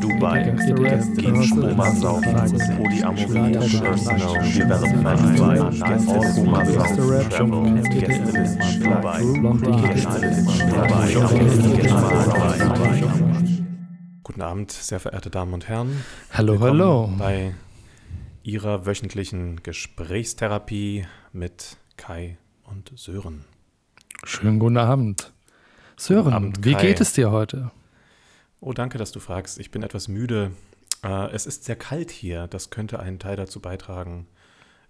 Dubai, Gehen Spumas saufen, Polyamorie, Personal Development, Spumas saufen, Travel, Gästelisten, Dubai, Gästelisten, Dubai, Guten Abend, sehr verehrte Damen und Herren. Hallo, Willkommen hallo. Bei Ihrer wöchentlichen Gesprächstherapie mit Kai und Sören. Schönen guten Abend. Sören, Abend, wie geht es dir heute? Oh, danke, dass du fragst. Ich bin etwas müde. Äh, es ist sehr kalt hier. Das könnte einen Teil dazu beitragen.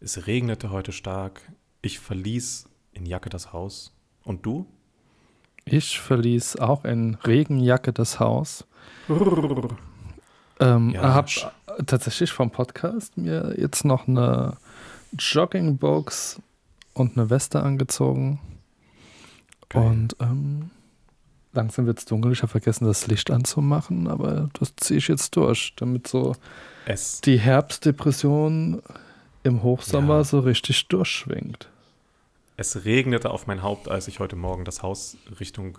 Es regnete heute stark. Ich verließ in Jacke das Haus. Und du? Ich verließ auch in Regenjacke das Haus. Ähm, Ja, hab sch- tatsächlich vom Podcast mir jetzt noch eine Joggingbox und eine Weste angezogen. Geil. Und ähm, langsam wird es dunkel. Ich habe vergessen, das Licht anzumachen, aber das ziehe ich jetzt durch, damit so Es, die Herbstdepression im Hochsommer Ja. so richtig durchschwingt. es regnete auf mein Haupt, als ich heute Morgen das Haus Richtung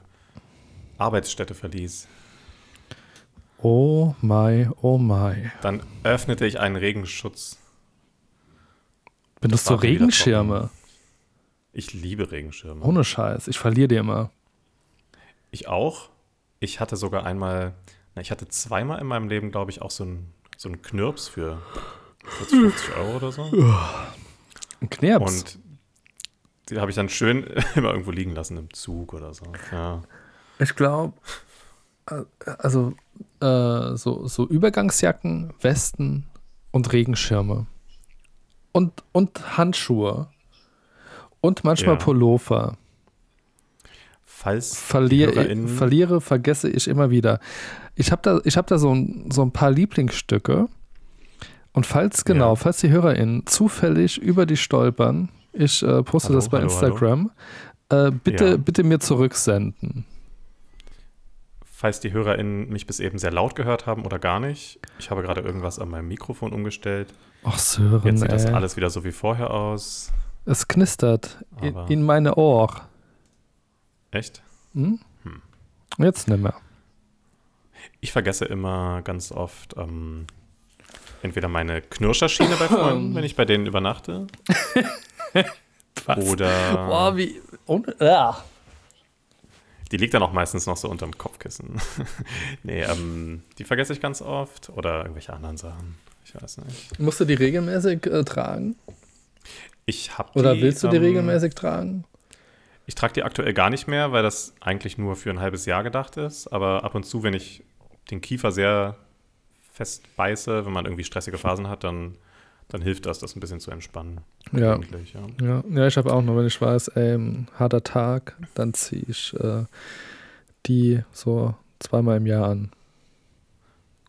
Arbeitsstätte verließ. Oh my, oh my. Dann öffnete ich einen Regenschutz. Benutzt du Regenschirme? Ich liebe Regenschirme. Ohne Scheiß. Ich verliere dir immer. Ich auch. Ich hatte sogar einmal, na, ich hatte zweimal in meinem Leben, glaube ich, auch so einen so Knirps für 40, 50 Euro oder so. Ein Knirps. Und die habe ich dann schön immer irgendwo liegen lassen im Zug oder so. Ja. ich glaube, also äh, so, so Übergangsjacken, Westen und Regenschirme. Und, und Handschuhe. Und manchmal Ja. Pullover. Falls die Verliere, HörerInnen- verliere, vergesse ich immer wieder. Ich habe da, ich hab da so, ein, so ein paar Lieblingsstücke. Und falls, genau, Ja. falls die HörerInnen zufällig über die stolpern, ich äh, poste Hallo, das bei hallo, Instagram, Äh, bitte, Ja. bitte mir zurücksenden. falls die HörerInnen mich bis eben sehr laut gehört haben oder gar nicht. Ich habe gerade irgendwas an meinem Mikrofon umgestellt. Ach, Sören, Jetzt sieht das ey. alles wieder so wie vorher aus. Es knistert in, in meine Ohr. Echt? Hm? Hm. Jetzt nicht mehr. Ich vergesse immer ganz oft ähm, entweder meine Knirscherschiene bei Freunden, wenn ich bei denen übernachte. Oder Boah, wie. Ohne, ja. die liegt dann auch meistens noch so unterm Kopfkissen. nee, ähm, die vergesse ich ganz oft. Oder irgendwelche anderen Sachen. Ich weiß nicht. Musst du die regelmäßig äh, tragen? Ich hab Oder die, willst du die ähm, regelmäßig tragen? Ich trage die aktuell gar nicht mehr, weil das eigentlich nur für ein halbes Jahr gedacht ist. Aber ab und zu, wenn ich den Kiefer sehr fest beiße, wenn man irgendwie stressige Phasen hat, dann, dann hilft das, das ein bisschen zu entspannen. Ja. Ja. Ja, ja ich habe auch noch, wenn ich weiß, ey, ein harter Tag, dann ziehe ich äh, die so zweimal im Jahr an.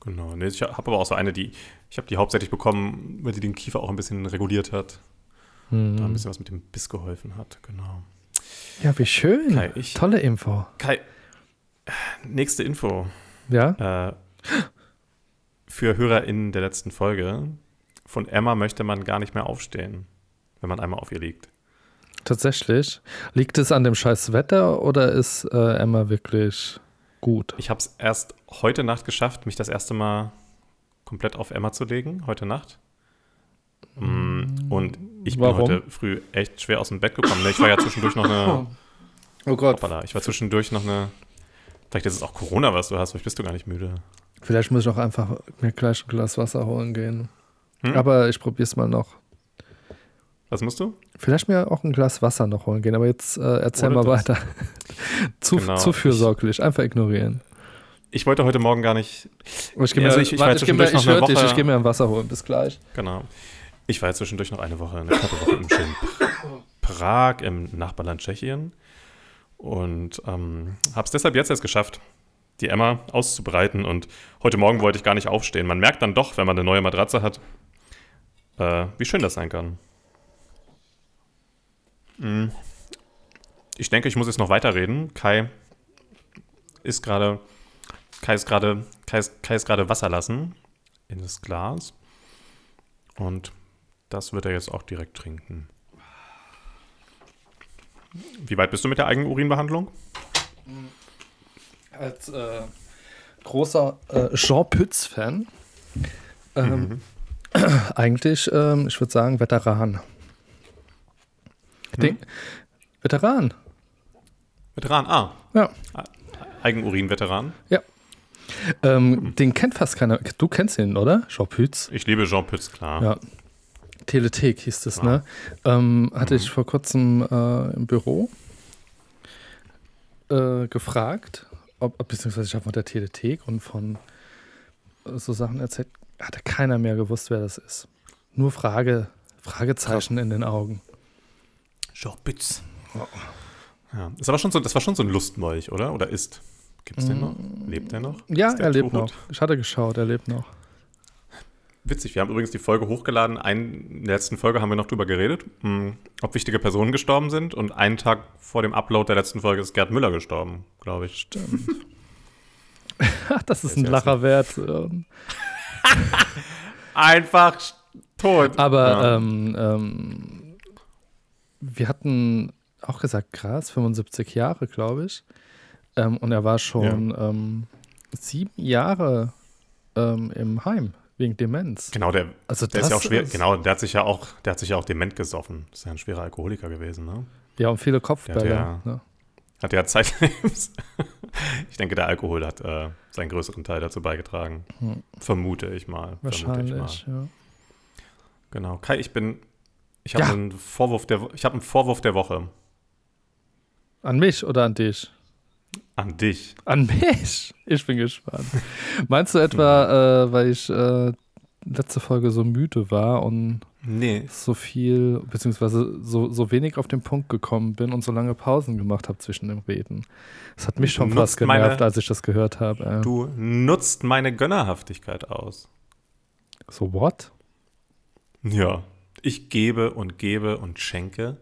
Genau. Nee, ich habe aber auch so eine, die, ich habe die hauptsächlich bekommen, weil die den Kiefer auch ein bisschen reguliert hat. Da ein Hm. bisschen was mit dem Biss geholfen hat. Genau. Ja, wie schön. Kai, ich- Tolle Info. Kai, nächste Info. Ja? Äh, für HörerInnen der letzten Folge. Von Emma möchte man gar nicht mehr aufstehen, wenn man einmal auf ihr liegt. Tatsächlich. Liegt es an dem scheiß Wetter oder ist äh, Emma wirklich gut? Ich habe es erst heute Nacht geschafft, mich das erste Mal komplett auf Emma zu legen, heute Nacht. Mm, Und ich bin Warum? heute früh echt schwer aus dem Bett gekommen. Ne, Ich war ja zwischendurch noch eine. Oh Gott. Hoppala, ich war zwischendurch noch eine. Vielleicht ist es auch Corona, was du hast, vielleicht bist du gar nicht müde. Vielleicht muss ich auch einfach mir gleich ein Glas Wasser holen gehen. Hm? Aber ich probiere es mal noch. Was musst du? Vielleicht mir auch ein Glas Wasser noch holen gehen, aber jetzt äh, erzähl Oder mal das. weiter. zu, Genau, zu ich- fürsorglich, einfach ignorieren. Ich wollte heute Morgen gar nicht. Ich gehe mir, also ich- ich ich, ich dich, Woche- ich gehe mir ein Wasser holen. Bis gleich. Genau. Ich war ja zwischendurch noch eine Woche, eine knappe Woche im schönen Pra- Prag, im Nachbarland Tschechien. Und ähm, habe es deshalb jetzt erst geschafft, die Emma auszubreiten. Und heute Morgen wollte ich gar nicht aufstehen. Man merkt dann doch, wenn man eine neue Matratze hat, äh, wie schön das sein kann. Mm. Ich denke, ich muss jetzt noch weiterreden. Kai ist gerade Kai ist gerade Kai ist, Kai ist gerade Wasser lassen in das Glas. Und das wird er jetzt auch direkt trinken. Wie weit bist du mit der Eigenurinbehandlung? als äh, großer äh, Jean Pütz-Fan ähm, mhm. eigentlich, ähm, ich würde sagen, Veteran. Den, Veteran. Veteran, ah. Ja. Eigenurin-Veteran. Ja. Ähm, mhm. Den kennt fast keiner. Du kennst ihn, oder? Jean Pütz. Ich liebe Jean Pütz, klar. Ja. Telethek hieß es, ja. ne? Ähm, hatte mhm. ich vor kurzem äh, im Büro äh, gefragt, ob, beziehungsweise ich habe von der Telethek und von äh, so Sachen erzählt, hatte keiner mehr gewusst, wer das ist. Nur Frage, Fragezeichen Krass. in den Augen. Pütz. Oh. Ja, das war schon so, das war schon so ein Lustmolch, oder? Oder ist? Gibt es den noch? Lebt der noch? Ja, er lebt noch. Ich hatte geschaut, er lebt noch. Witzig, wir haben übrigens die Folge hochgeladen. in der letzten Folge haben wir noch drüber geredet, hm, ob wichtige Personen gestorben sind. Und einen Tag vor dem Upload der letzten Folge ist Gerd Müller gestorben, glaube ich. Stimmt. das ist ein Lacher wert. Einfach tot. Aber ja. ähm, ähm, wir hatten auch gesagt, krass, 75 Jahre, glaube ich. Ähm, und er war schon ja. Ähm, sieben Jahre ähm, im Heim wegen Demenz. Genau, der, also der ist ja auch schwer, genau, der hat sich ja auch, der hat sich ja auch dement gesoffen. Das ist ja ein schwerer Alkoholiker gewesen, ne? Ja, und viele Kopfbälle. Ja, ne? Hat ja Zeit. ich denke, der Alkohol hat äh, seinen größeren Teil dazu beigetragen. Hm. Vermute ich mal. Wahrscheinlich, ich mal. ja. Genau. Kai, ich bin, ich habe ja. einen Vorwurf der, ich habe einen Vorwurf der Woche. An mich oder an dich? An dich. An mich? Ich bin gespannt. Meinst du etwa, äh, weil ich äh, letzte Folge so müde war und nee. so viel, beziehungsweise so, so wenig auf den Punkt gekommen bin und so lange Pausen gemacht habe zwischen dem Reden? Das hat mich schon fast genervt, meine, als ich das gehört habe. Äh. Du nutzt meine Gönnerhaftigkeit aus. So what? Ja. Ich gebe und gebe und schenke,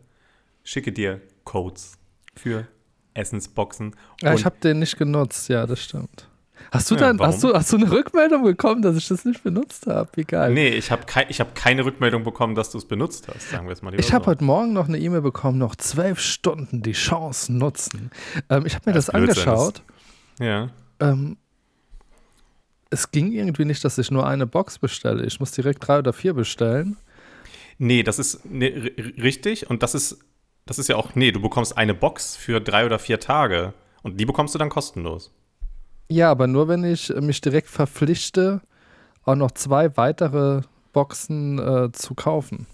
schicke dir Codes für Essensboxen. Ja, ich habe den nicht genutzt, ja, das stimmt. Hast du ja, dann, hast du, hast du eine Rückmeldung bekommen, dass ich das nicht benutzt habe? Wie geil. Nee, ich habe kei hab keine Rückmeldung bekommen, dass du es benutzt hast, sagen wir es mal Ich habe so. heute Morgen noch eine E-Mail bekommen, noch zwölf Stunden die Chance nutzen. Ähm, ich habe mir das, das angeschaut. ja. Ähm, es ging irgendwie nicht, dass ich nur eine Box bestelle. Ich muss direkt drei oder vier bestellen. Nee, das ist nee, richtig und das ist das ist ja auch, nee, du bekommst eine Box für drei oder vier Tage und die bekommst du dann kostenlos. Ja, aber nur wenn ich mich direkt verpflichte, auch noch zwei weitere Boxen äh, zu kaufen.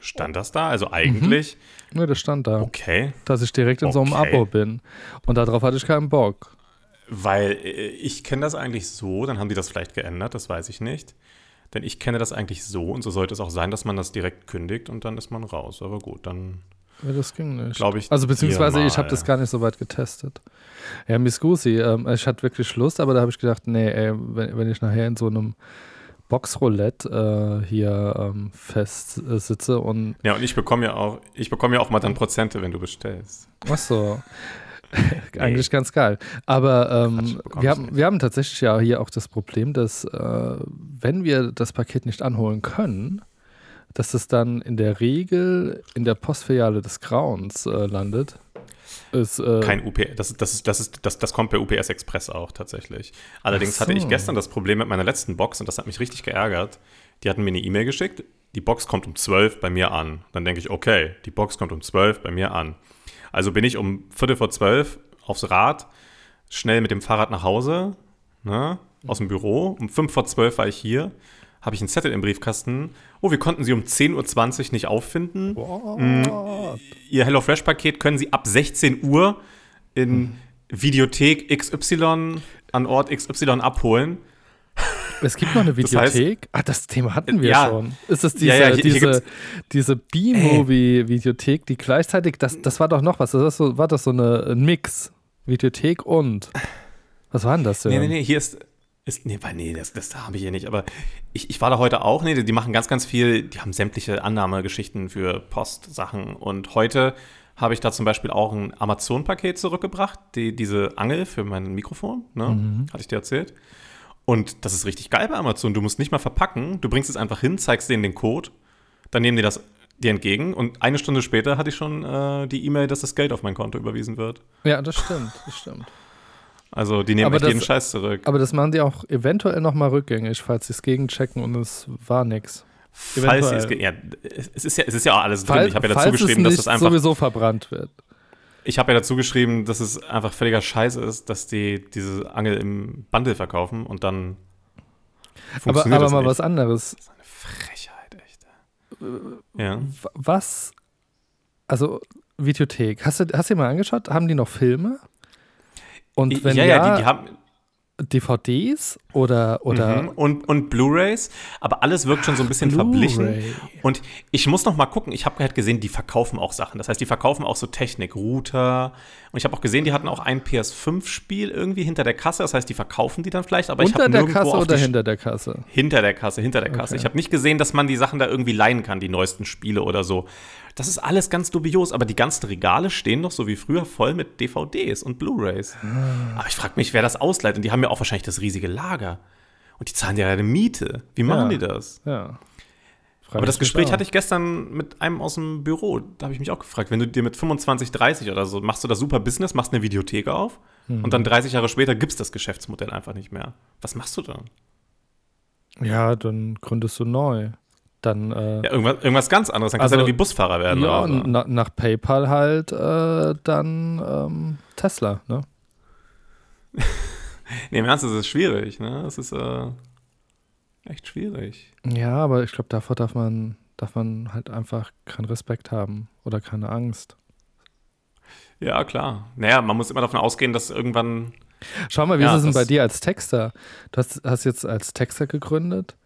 Stand das da? Also eigentlich. Mhm. Nee, das stand da. Okay. Dass ich direkt in okay. so einem Abo bin. Und darauf hatte ich keinen Bock. Weil äh, ich kenne das eigentlich so, dann haben die das vielleicht geändert, das weiß ich nicht. Denn ich kenne das eigentlich so und so sollte es auch sein, dass man das direkt kündigt und dann ist man raus. Aber gut, dann. Ja, das ging nicht. Glaube ich. Also beziehungsweise ich habe das gar nicht so weit getestet. Ja, Miss Gusi, ähm, ich hatte wirklich Lust, aber da habe ich gedacht, nee, ey, wenn, wenn ich nachher in so einem Boxroulette äh, hier ähm, fest äh, sitze und. Ja, und ich bekomme ja auch, ich bekomme ja auch mal dann Prozente, wenn du bestellst. Ach so. Eigentlich ganz geil. Aber ähm, wir, haben, wir haben tatsächlich ja hier auch das Problem, dass äh, wenn wir das Paket nicht anholen können, dass es dann in der Regel in der Postfiliale des Grauens äh, landet. Ist, äh Kein UPS, das, das, ist, das, ist, das, das kommt per UPS Express auch tatsächlich. Allerdings so. hatte ich gestern das Problem mit meiner letzten Box und das hat mich richtig geärgert. Die hatten mir eine E-Mail geschickt, die Box kommt um 12 bei mir an. Dann denke ich, okay, die Box kommt um 12 bei mir an. Also bin ich um Viertel vor zwölf aufs Rad, schnell mit dem Fahrrad nach Hause, ne, aus dem Büro. Um fünf vor zwölf war ich hier, habe ich einen Zettel im Briefkasten. Oh, wir konnten sie um 10.20 Uhr nicht auffinden. Mm, ihr HelloFresh-Paket können sie ab 16 Uhr in hm. Videothek XY an Ort XY abholen. Es gibt noch eine Videothek. Das heißt, ah, das Thema hatten wir ja, schon. Ist das diese, ja, ja, hier, diese, hier diese B-Movie-Videothek, die gleichzeitig, das, das war doch noch was, das so, war das so eine, ein Mix? Videothek und. Was war denn das denn? Nee, nee, nee, hier ist. Ist, nee, nee, das, das habe ich hier nicht. Aber ich, ich war da heute auch. Nee, die machen ganz, ganz viel. Die haben sämtliche Annahmegeschichten für Postsachen. Und heute habe ich da zum Beispiel auch ein Amazon-Paket zurückgebracht. Die, diese Angel für mein Mikrofon. Ne? Mhm. Hatte ich dir erzählt. Und das ist richtig geil bei Amazon. Du musst nicht mal verpacken. Du bringst es einfach hin, zeigst denen den Code, dann nehmen die das dir entgegen und eine Stunde später hatte ich schon äh, die E-Mail, dass das Geld auf mein Konto überwiesen wird. Ja, das stimmt, das stimmt. Also die nehmen aber echt das, jeden Scheiß zurück. Aber das machen die auch eventuell nochmal rückgängig, falls sie es gegenchecken und es war nix. Falls sie es, ja, es ist ja, es ist ja auch alles drin. ich habe ja dazu geschrieben, dass es einfach sowieso verbrannt wird. Ich habe ja dazu geschrieben, dass es einfach völliger Scheiß ist, dass die diese Angel im Bundle verkaufen und dann funktioniert aber, aber mal nicht. was anderes. Das ist eine Frechheit, echt. Ja. Was? Also Videothek. Hast du, hast du dir mal angeschaut? Haben die noch Filme? Und wenn ja, ja, ja die, die haben DVDs oder oder mhm. und und Blu-rays, aber alles wirkt schon so ein bisschen verblichen. Und ich muss noch mal gucken. Ich habe halt gesehen, die verkaufen auch Sachen. Das heißt, die verkaufen auch so Technik, Router. Und ich habe auch gesehen, die hatten auch ein PS5-Spiel irgendwie hinter der Kasse. Das heißt, die verkaufen die dann vielleicht. Aber unter ich der Kasse oder hinter der Kasse? Hinter der Kasse, hinter der Kasse. Okay. Ich habe nicht gesehen, dass man die Sachen da irgendwie leihen kann, die neuesten Spiele oder so. Das ist alles ganz dubios, aber die ganzen Regale stehen noch so wie früher voll mit DVDs und Blu-rays. Ah. Aber ich frage mich, wer das ausleiht. Und die haben ja auch wahrscheinlich das riesige Lager. Und die zahlen ja eine Miete. Wie machen ja. die das? Ja. Aber das Gespräch auch. hatte ich gestern mit einem aus dem Büro. Da habe ich mich auch gefragt, wenn du dir mit 25, 30 oder so machst du das super Business, machst eine Videothek auf mhm. und dann 30 Jahre später gibt es das Geschäftsmodell einfach nicht mehr. Was machst du dann? Ja, dann gründest du neu dann. Äh, ja, irgendwas, irgendwas ganz anderes. Dann kannst also, du ja irgendwie Busfahrer werden. Ja, so. na, nach PayPal halt äh, dann ähm, Tesla, ne? nee, im Ernst, das ist schwierig, ne? Das ist äh, echt schwierig. Ja, aber ich glaube, davor darf man, darf man halt einfach keinen Respekt haben oder keine Angst. Ja, klar. Naja, man muss immer davon ausgehen, dass irgendwann. Schau mal, wie ja, ist es denn bei dir als Texter? Du hast, hast jetzt als Texter gegründet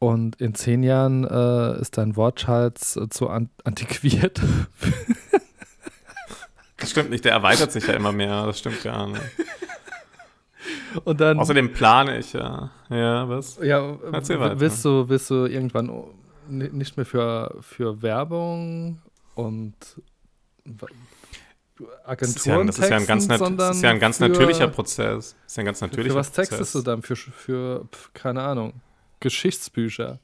und in zehn Jahren äh, ist dein Wortschatz äh, zu an antiquiert. das stimmt nicht, der erweitert sich ja immer mehr, das stimmt gar nicht. Und dann, Außerdem plane ich ja. Ja, was? Ja, Erzähl weiter. Willst du, willst du irgendwann nicht mehr für, für Werbung und Agenturen das ist ja, das ist ja ein ganz, ist ja ein ganz natürlicher Prozess. Das ist ja ein ganz natürlicher für was textest du dann? Für, für, keine Ahnung. Geschichtsbücher.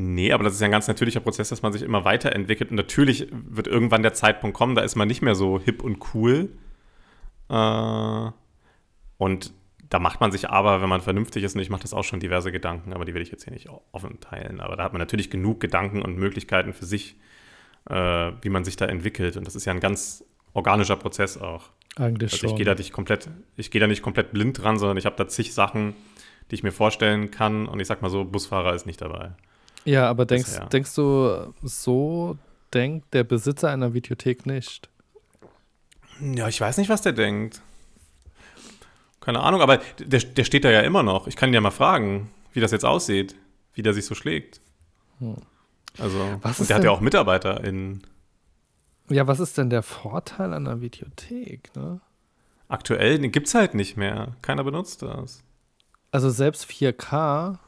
Nee, aber das ist ja ein ganz natürlicher Prozess, dass man sich immer weiterentwickelt. Und natürlich wird irgendwann der Zeitpunkt kommen, da ist man nicht mehr so hip und cool. Äh, und da macht man sich aber, wenn man vernünftig ist, und ich mache das auch schon diverse Gedanken, aber die will ich jetzt hier nicht offen teilen. Aber da hat man natürlich genug Gedanken und Möglichkeiten für sich, äh, wie man sich da entwickelt. Und das ist ja ein ganz organischer Prozess auch. Eigentlich also schon. Ich gehe da nicht komplett, ich gehe da nicht komplett blind dran, sondern ich habe da zig Sachen, die ich mir vorstellen kann. Und ich sag mal so, Busfahrer ist nicht dabei. Ja, aber denkst, denkst du, so denkt der Besitzer einer Videothek nicht? Ja, ich weiß nicht, was der denkt. Keine Ahnung, aber der, der steht da ja immer noch. Ich kann ihn ja mal fragen, wie das jetzt aussieht, wie der sich so schlägt. Hm. Also, was und der hat ja auch Mitarbeiter in. Ja, was ist denn der Vorteil an einer Videothek, ne? Aktuell gibt es halt nicht mehr. Keiner benutzt das. Also selbst 4K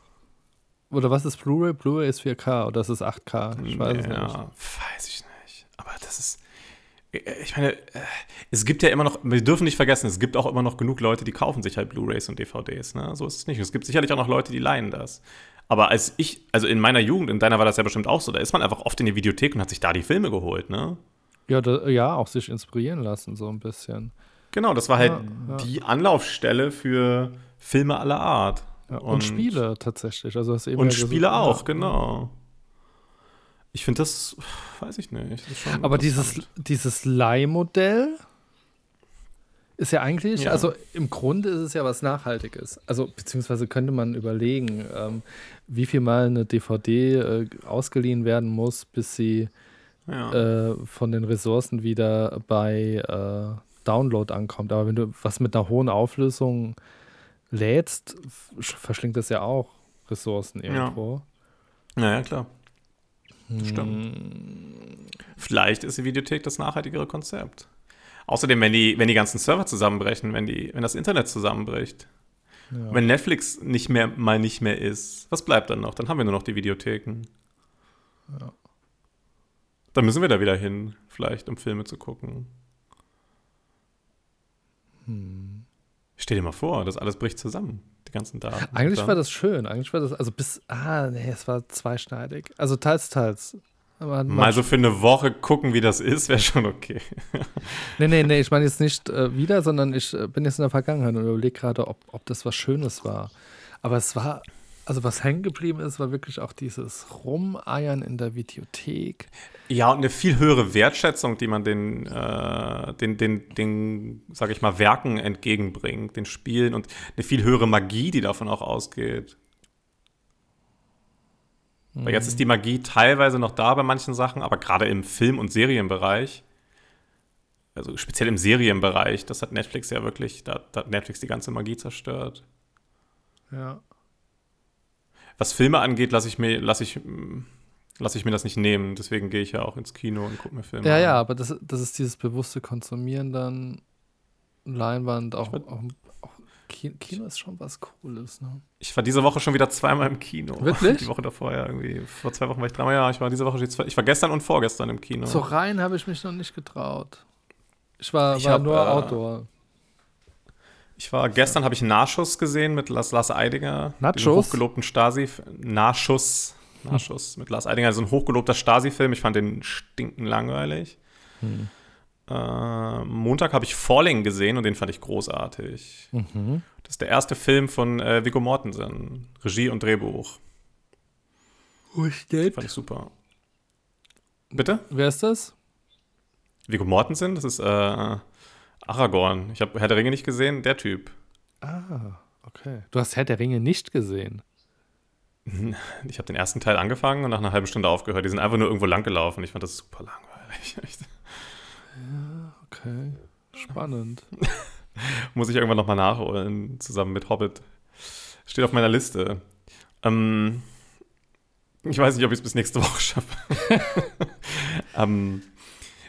oder was ist Blu-ray? Blu-ray ist 4K oder ist es 8K? Ich weiß ja, nicht. weiß ich nicht. Aber das ist. Ich meine, äh, es gibt ja immer noch, wir dürfen nicht vergessen, es gibt auch immer noch genug Leute, die kaufen sich halt Blu-rays und DVDs. Ne? So ist es nicht. Es gibt sicherlich auch noch Leute, die leihen das. Aber als ich, also in meiner Jugend, in deiner war das ja bestimmt auch so, da ist man einfach oft in die Videothek und hat sich da die Filme geholt, ne? Ja, da, ja, auch sich inspirieren lassen, so ein bisschen. Genau, das war halt ja, ja. die Anlaufstelle für Filme aller Art. Ja, und, und, Spiele tatsächlich. Also das eben und Spiele gesagt, auch, genau. Ich finde das, weiß ich nicht. Aber dieses, dieses Leihmodell ist ja eigentlich, ja. also im Grunde ist es ja was Nachhaltiges. Also beziehungsweise könnte man überlegen, ähm, wie viel mal eine DVD äh, ausgeliehen werden muss, bis sie ja. äh, von den Ressourcen wieder bei äh, Download ankommt. Aber wenn du was mit einer hohen Auflösung lädst, verschlingt das ja auch Ressourcen irgendwo. Ja, ja, ja klar. Hm. Stimmt. Vielleicht ist die Videothek das nachhaltigere Konzept. Außerdem, wenn die, wenn die ganzen Server zusammenbrechen, wenn, die, wenn das Internet zusammenbricht, ja. wenn Netflix nicht mehr, mal nicht mehr ist, was bleibt dann noch? Dann haben wir nur noch die Videotheken. Ja. Dann müssen wir da wieder hin, vielleicht, um Filme zu gucken. Hm. Stell dir mal vor, das alles bricht zusammen, die ganzen Daten. Eigentlich war das schön. Eigentlich war das, also bis, ah, nee, es war zweischneidig. Also teils, teils. Mal so für eine Woche gucken, wie das ist, wäre schon okay. nee, nee, nee, ich meine jetzt nicht äh, wieder, sondern ich äh, bin jetzt in der Vergangenheit und überlege gerade, ob, ob das was Schönes war. Aber es war, also was hängen geblieben ist, war wirklich auch dieses Rumeiern in der Videothek. Ja, und eine viel höhere Wertschätzung, die man den, äh, den, den, den, sag ich mal, Werken entgegenbringt, den Spielen und eine viel höhere Magie, die davon auch ausgeht. Weil jetzt ist die Magie teilweise noch da bei manchen Sachen, aber gerade im Film- und Serienbereich, also speziell im Serienbereich, das hat Netflix ja wirklich, da, da hat Netflix die ganze Magie zerstört. Ja. Was Filme angeht, lasse ich mir, lasse ich, lasse ich mir das nicht nehmen. Deswegen gehe ich ja auch ins Kino und gucke mir Filme ja, an. Ja, ja, aber das, das ist dieses bewusste Konsumieren dann, Leinwand, auch, auch, auch Kino ist schon was Cooles, ne? Ich war diese Woche schon wieder zweimal im Kino. Wirklich? Die Woche davor, ja, irgendwie. Vor zwei Wochen war ich dreimal. Ja, ich war diese Woche, ich war gestern und vorgestern im Kino. So rein habe ich mich noch nicht getraut. Ich war, ich war hab, nur äh, Outdoor. Ich war, gestern habe ich Nachschuss gesehen mit Lars, Lars Eidinger. Nachschuss? hochgelobten Stasi. Nachschuss. Nachschuss hm. mit Lars Eidinger. So ein hochgelobter Stasi-Film. Ich fand den stinken langweilig. Hm. Äh, Montag habe ich Falling gesehen und den fand ich großartig. Mhm. Das ist der erste Film von äh, Viggo Mortensen. Regie und Drehbuch. Wo steht? Fand ich super. Bitte? Wer ist das? Viggo Mortensen, das ist äh, Aragorn. Ich habe Herr der Ringe nicht gesehen, der Typ. Ah, okay. Du hast Herr der Ringe nicht gesehen. Ich habe den ersten Teil angefangen und nach einer halben Stunde aufgehört. Die sind einfach nur irgendwo lang gelaufen. Ich fand das super langweilig. Ja, okay. Spannend. Muss ich irgendwann nochmal nachholen, zusammen mit Hobbit. Steht auf meiner Liste. Ähm, ich weiß nicht, ob ich es bis nächste Woche schaffe. ähm,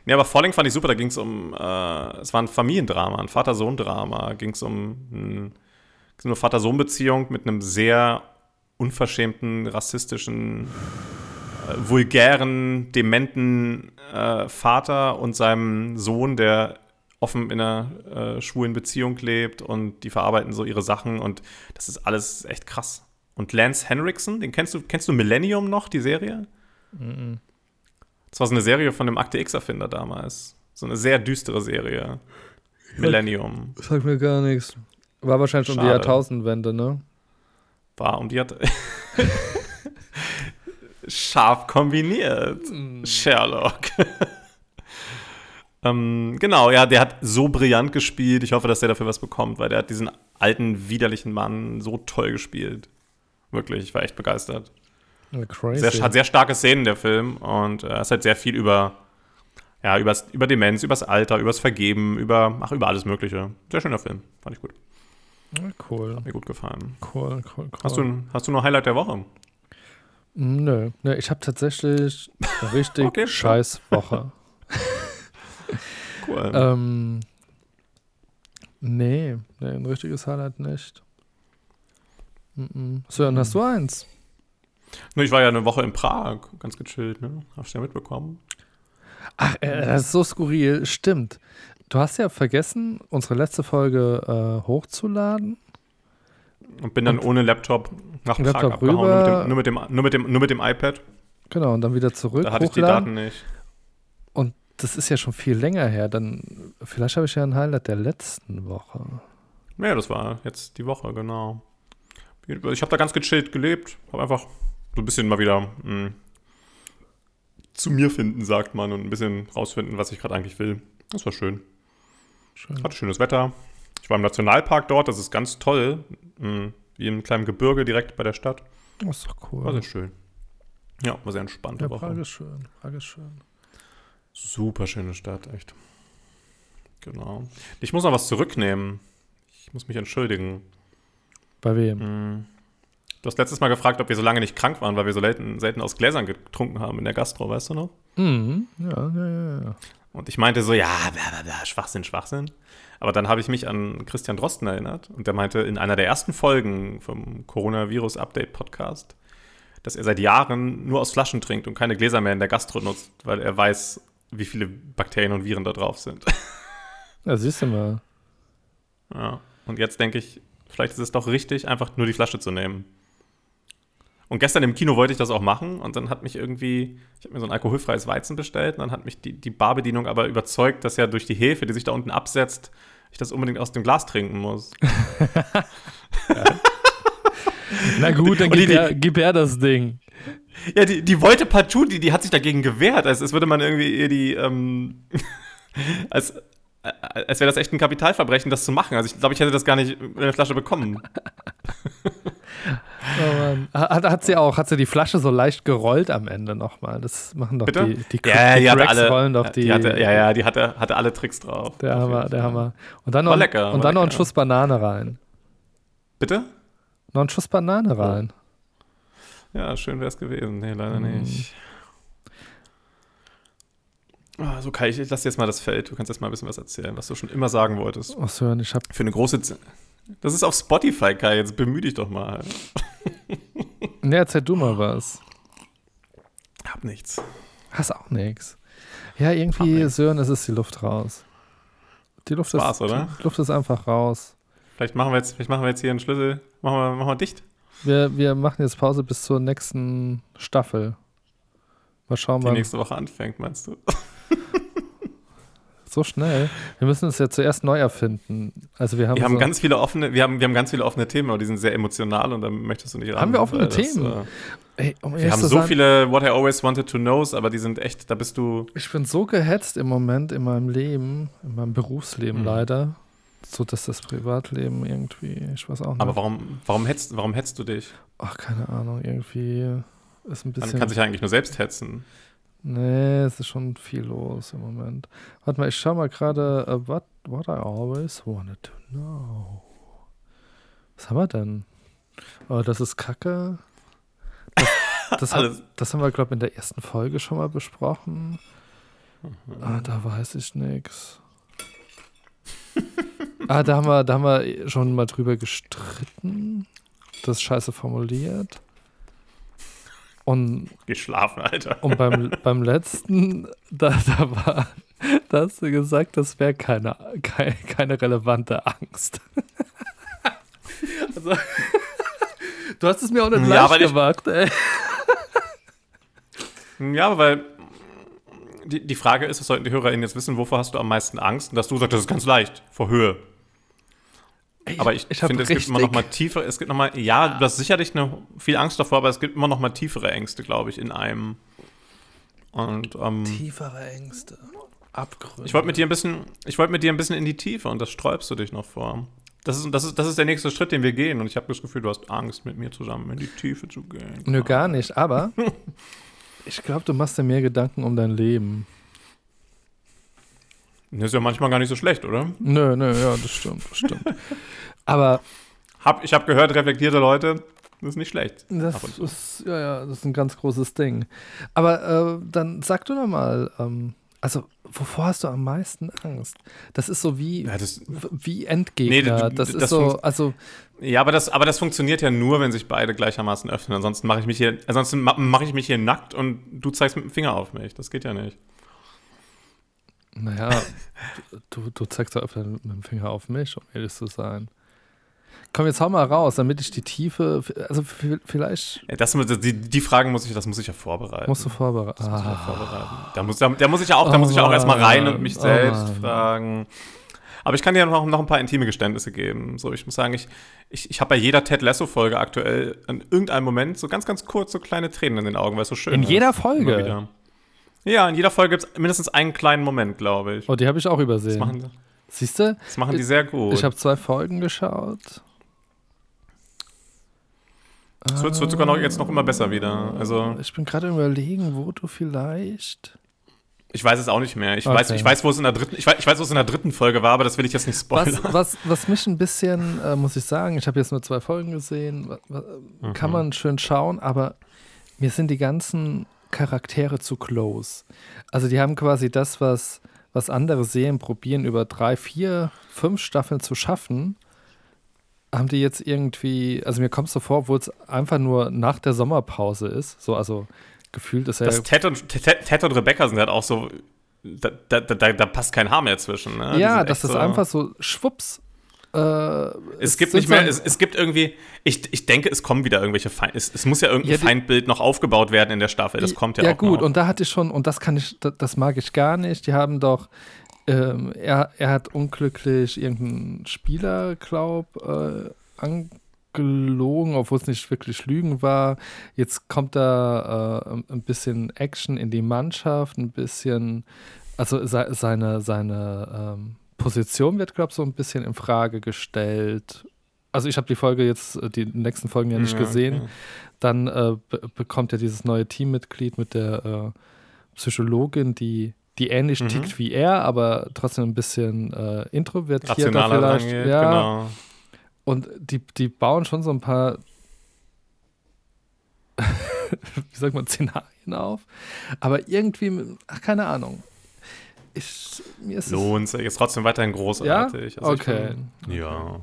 nee, aber Falling fand ich super. Da ging es um, äh, es war ein Familiendrama, ein Vater-Sohn-Drama. Ging es um ein, eine Vater-Sohn-Beziehung mit einem sehr unverschämten, rassistischen vulgären, dementen äh, Vater und seinem Sohn, der offen in einer äh, schwulen Beziehung lebt und die verarbeiten so ihre Sachen und das ist alles echt krass. Und Lance Henriksen, den kennst du, kennst du Millennium noch, die Serie? Mhm. Das war so eine Serie von dem Akte X-Erfinder damals. So eine sehr düstere Serie. Millennium. Sagt mir gar nichts. War wahrscheinlich Schade. um die Jahrtausendwende, ne? War um die Jahrtausendwende. Scharf kombiniert. Mm. Sherlock. ähm, genau, ja, der hat so brillant gespielt. Ich hoffe, dass der dafür was bekommt, weil der hat diesen alten, widerlichen Mann so toll gespielt. Wirklich, ich war echt begeistert. Sehr, hat sehr starke Szenen, der Film. Und äh, es hat sehr viel über, ja, übers, über Demenz, übers Alter, übers Vergeben, über, ach, über alles Mögliche. Sehr schöner Film. Fand ich gut. Cool. Hat mir gut gefallen. Cool, cool, cool. Hast du, hast du nur Highlight der Woche? Nö, nö ich habe tatsächlich eine richtig okay, scheiß Woche. cool. ähm, nee, nee, ein richtiges Highlight nicht. Sören, hast du eins? Nur ich war ja eine Woche in Prag, ganz gechillt, ne? Hast du ja mitbekommen. Ach, äh, das ist so skurril, stimmt. Du hast ja vergessen, unsere letzte Folge äh, hochzuladen. Und bin dann und ohne Laptop nach Prag Laptop abgehauen, rüber. Nur, mit dem, nur, mit dem, nur, mit dem, iPad. Genau, und dann wieder zurück. Da hatte ich die Daten nicht. Und das ist ja schon viel länger her. Dann, vielleicht habe ich ja ein Highlight der letzten Woche. Ja, das war jetzt die Woche, genau. Ich habe da ganz gechillt gelebt. Habe einfach so ein bisschen mal wieder mh, hm, zu mir finden, sagt man, und ein bisschen rausfinden, was ich gerade eigentlich will. Das war schön. schön. Hatte schönes Wetter. Ich war im Nationalpark dort, das ist ganz toll. Mh, hm, wie im kleinen Gebirge direkt bei der Stadt. Das ist doch cool. War sehr schön. Ja, war sehr entspannt. Ja, Prag ist schön. Prag ist schön. Super schöne Stadt, echt. Genau. Ich muss noch was zurücknehmen. Ich muss mich entschuldigen. Bei wem? Hm. Du hast letztes Mal gefragt, ob wir so lange nicht krank waren, weil wir so selten, selten aus Gläsern getrunken haben in der Gastro, weißt du noch? Mhm. Ja, ja, ja, ja. Und ich meinte so, ja, bla, bla, bla, Schwachsinn, Schwachsinn. Aber dann habe ich mich an Christian Drosten erinnert und der meinte in einer der ersten Folgen vom Coronavirus Update Podcast, dass er seit Jahren nur aus Flaschen trinkt und keine Gläser mehr in der Gastro nutzt, weil er weiß, wie viele Bakterien und Viren da drauf sind. Ja, siehst du mal. Ja, und jetzt denke ich, vielleicht ist es doch richtig, einfach nur die Flasche zu nehmen. Und gestern im Kino wollte ich das auch machen und dann hat mich irgendwie, ich habe mir so ein alkoholfreies Weizen bestellt und dann hat mich die, die Barbedienung aber überzeugt, dass ja durch die Hefe, die sich da unten absetzt, ich das unbedingt aus dem Glas trinken muss. ja. Na gut, dann gib, die, er, gib er das Ding. Ja, die, die wollte partout, die, die hat sich dagegen gewehrt, als, als würde man irgendwie ihr die, ähm, als, als wäre das echt ein Kapitalverbrechen, das zu machen. Also ich glaube, ich hätte das gar nicht in der Flasche bekommen. oh hat, hat, sie auch, hat sie die Flasche so leicht gerollt am Ende nochmal? Das machen doch Bitte? die, die, ja, die, die alle, rollen doch die. hatte, ja, ja, die hatte, hatte alle Tricks drauf. Der Hammer, der Hammer. Und dann noch, lecker, und dann noch einen Schuss Banane rein. Bitte? Noch einen Schuss Banane rein. Ja, schön wäre es gewesen. Nee, leider mm. nicht. Oh, so Kai, ich lasse jetzt mal das Feld. Du kannst jetzt mal ein bisschen was erzählen, was du schon immer sagen wolltest. Ach so, ich habe für eine große. Z das ist auf Spotify, Kai. Jetzt bemühe dich doch mal. ne, erzähl du mal was. Hab nichts. Hast auch nichts. Ja, irgendwie, Sören, es ist die Luft raus. Die Luft Spaß, ist, oder? Die Luft ist einfach raus. Vielleicht machen wir jetzt, vielleicht machen wir jetzt hier einen Schlüssel. Machen wir, machen wir dicht. Wir, wir machen jetzt Pause bis zur nächsten Staffel. Mal schauen, Die nächste Woche anfängt, meinst du? So schnell. Wir müssen es ja zuerst neu erfinden. Also wir haben, wir haben so ganz viele offene, wir haben, wir haben ganz viele offene Themen, aber die sind sehr emotional und da möchtest du nicht ran. Haben wir offene Themen? Das, äh, Ey, um wir haben so sagen, viele What I Always Wanted to Knows, aber die sind echt, da bist du. Ich bin so gehetzt im Moment in meinem Leben, in meinem Berufsleben mhm. leider, so dass das Privatleben irgendwie, ich weiß auch nicht. Aber warum, warum hetzt, warum hetzt du dich? Ach, keine Ahnung, irgendwie ist ein bisschen. Man kann sich ja eigentlich nur selbst hetzen. Nee, es ist schon viel los im Moment. Warte mal, ich schau mal gerade, uh, what, what I always wanted to know. Was haben wir denn? Oh, das ist Kacke. Das, das, hat, das haben wir, glaube ich, in der ersten Folge schon mal besprochen. Mhm. Ah, da weiß ich nichts. ah, da haben, wir, da haben wir schon mal drüber gestritten. Das ist scheiße formuliert. Und, Geschlafen, Alter. Und beim, beim letzten, da, da war, da hast du gesagt, das wäre keine, keine, keine relevante Angst. also, du hast es mir auch nicht ja, leicht gemacht, ey. Ja, weil die, die Frage ist, das sollten die HörerInnen jetzt wissen, wovor hast du am meisten Angst? Und dass du sagst, das ist ganz leicht, vor Höhe. Aber ich, ich finde, es gibt immer noch mal tiefer, es gibt noch mal, ja, du hast sicherlich eine, viel Angst davor, aber es gibt immer noch mal tiefere Ängste, glaube ich, in einem. Und, ähm, tiefere Ängste. Abgründe. Ich wollte mit dir ein bisschen, ich wollte mit dir ein bisschen in die Tiefe und das sträubst du dich noch vor. Das ist, das ist, das ist der nächste Schritt, den wir gehen. Und ich habe das Gefühl, du hast Angst, mit mir zusammen in die Tiefe zu gehen. Nö, gar nicht. Aber ich glaube, du machst dir mehr Gedanken um dein Leben. Das ist ja manchmal gar nicht so schlecht, oder? Nö, nö, ja, das stimmt, das stimmt. Aber. Hab, ich habe gehört, reflektierte Leute, das ist nicht schlecht. Das ist, ja, ja, das ist ein ganz großes Ding. Aber äh, dann sag du noch mal, ähm, also wovor hast du am meisten Angst? Das ist so wie, ja, das, wie Endgegner. Nee, das, das, ist so, also. Ja, aber das, aber das funktioniert ja nur, wenn sich beide gleichermaßen öffnen. Ansonsten mache ich mich hier, ansonsten mache ich mich hier nackt und du zeigst mit dem Finger auf mich. Das geht ja nicht. Naja, du, du zeigst doch öfter mit dem Finger auf mich, um ehrlich zu sein. Komm, jetzt hau mal raus, damit ich die Tiefe, also vielleicht. Ja, das, die, die Fragen muss ich, das muss ich ja vorbereiten. Musst du vorbereiten. Das muss ich ja ah. vorbereiten. Da muss, da, da muss ich ja auch, da muss ich auch erstmal rein und mich oh selbst oh fragen. Aber ich kann dir noch, noch ein paar intime Geständnisse geben. So, ich muss sagen, ich, ich, ich habe bei jeder Ted Lasso-Folge aktuell in irgendeinem Moment so ganz, ganz kurz so kleine Tränen in den Augen, weil es so schön in ist. In jeder Folge? Ja, in jeder Folge gibt es mindestens einen kleinen Moment, glaube ich. Oh, die habe ich auch übersehen. Siehst du? Das machen die sehr gut. Ich habe zwei Folgen geschaut. Es wird, wird, sogar noch, jetzt noch immer besser wieder. Also, ich bin gerade überlegen, wo du vielleicht. Ich weiß es auch nicht mehr. Ich okay. weiß, ich weiß, wo es in der dritten, ich weiß, ich weiß, wo es in der dritten Folge war, aber das will ich jetzt nicht spoilern. Was, was, was mich ein bisschen, äh, muss ich sagen, ich habe jetzt nur zwei Folgen gesehen, mhm. kann man schön schauen, aber mir sind die ganzen Charaktere zu close. Also die haben quasi das, was, was andere Serien probieren, über drei, vier, fünf Staffeln zu schaffen, haben die jetzt irgendwie, also mir kommt es so vor, obwohl es einfach nur nach der Sommerpause ist, so, also gefühlt ist er. Das Ted und, Ted, Ted und Rebecca sind halt auch so, da, da, da, da passt kein Haar mehr zwischen. Ne? Ja, das ist so einfach so schwupps Äh, es, es gibt nicht mehr, es, es, gibt irgendwie, ich, ich denke, es kommen wieder irgendwelche Feind, es, es muss ja irgendein ja, die, Feindbild noch aufgebaut werden in der Staffel, das kommt ja, ja auch gut, noch. und da hatte ich schon, und das kann ich, das mag ich gar nicht, die haben doch, ähm, er, er hat unglücklich irgendeinen Spieler, glaub, äh, angelogen, obwohl es nicht wirklich Lügen war. Jetzt kommt da äh, ein bisschen Action in die Mannschaft, ein bisschen, also se seine, seine ähm, Position wird, glaube ich, so ein bisschen in Frage gestellt. Also ich habe die Folge jetzt, äh, die nächsten Folgen ja nicht ja, gesehen. Okay. Dann äh, bekommt er dieses neue Teammitglied mit der äh, Psychologin, die, die ähnlich mhm. tickt wie er, aber trotzdem ein bisschen äh, introvertierter vielleicht. Rangeht, ja. Genau. Und die, die bauen schon so ein paar, wie sagt man, Szenarien auf. Aber irgendwie, ach, keine Ahnung. Ich, mir ist Lohnt sich, ist trotzdem weiterhin großartig. Ja? Also okay. Find, ja.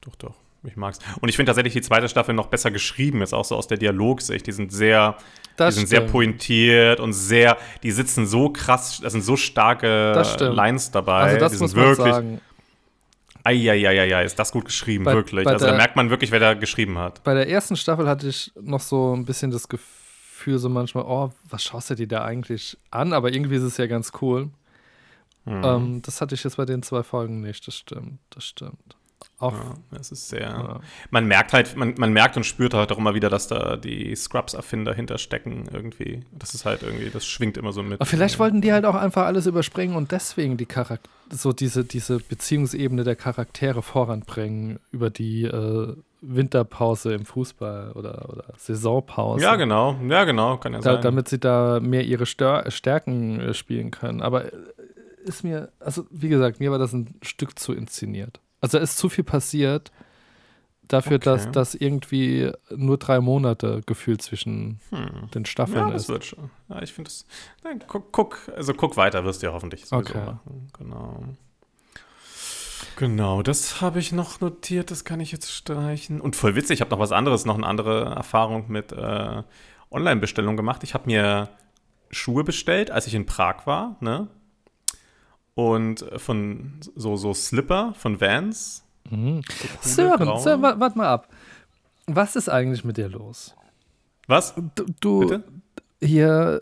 Doch, doch. Ich mag's. Und ich finde tatsächlich die zweite Staffel noch besser geschrieben, ist auch so aus der Dialogsicht. Die sind sehr, das die sind sehr pointiert und sehr, die sitzen so krass, da sind so starke Lines dabei. Also das die muss man wirklich, sagen. Eieieiei, ist das gut geschrieben, bei, wirklich. Bei also der, da merkt man wirklich, wer da geschrieben hat. Bei der ersten Staffel hatte ich noch so ein bisschen das Gefühl, so manchmal, oh, was schaust du dir da eigentlich an? Aber irgendwie ist es ja ganz cool. Mhm. Ähm, das hatte ich jetzt bei den zwei Folgen nicht, das stimmt, das stimmt. Auch, ja, das ist sehr. Ja. Man merkt halt, man, man merkt und spürt halt auch immer wieder, dass da die Scrubs-Erfinder hinterstecken irgendwie. Das ist halt irgendwie, das schwingt immer so mit. Aber vielleicht wollten die halt auch einfach alles überspringen und deswegen die Charakter so diese, diese Beziehungsebene der Charaktere voranbringen über die äh, Winterpause im Fußball oder, oder Saisonpause. Ja, genau, ja, genau, kann ja da, sein. Damit sie da mehr ihre Stör Stärken äh, spielen können. Aber äh, ist mir, also wie gesagt, mir war das ein Stück zu inszeniert. Also ist zu viel passiert dafür, okay. dass das irgendwie nur drei Monate gefühlt zwischen hm. den Staffeln ja, das ist. Wird schon. Ja, ich finde das. Nein, guck, guck, also guck weiter, wirst du ja hoffentlich okay. machen. Genau. Genau, das habe ich noch notiert, das kann ich jetzt streichen. Und voll witzig, ich habe noch was anderes, noch eine andere Erfahrung mit äh, Online-Bestellung gemacht. Ich habe mir Schuhe bestellt, als ich in Prag war, ne? und von so, so Slipper von Vans. Mhm. So Sören, Sören warte mal ab. Was ist eigentlich mit dir los? Was? Du, du hier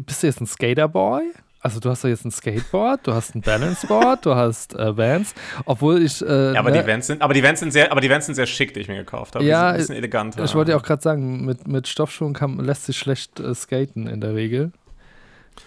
bist du jetzt ein Skaterboy? Also du hast doch jetzt ein Skateboard, du hast ein Balanceboard, du hast äh, Vans, obwohl ich. Äh, ja, aber ne, die Vans sind, aber die Vans sind sehr, aber die Vans sind sehr schick, die ich mir gekauft habe. Ja, ein bisschen eleganter. Ich wollte ja auch gerade sagen, mit, mit Stoffschuhen kann, lässt sich schlecht äh, skaten in der Regel.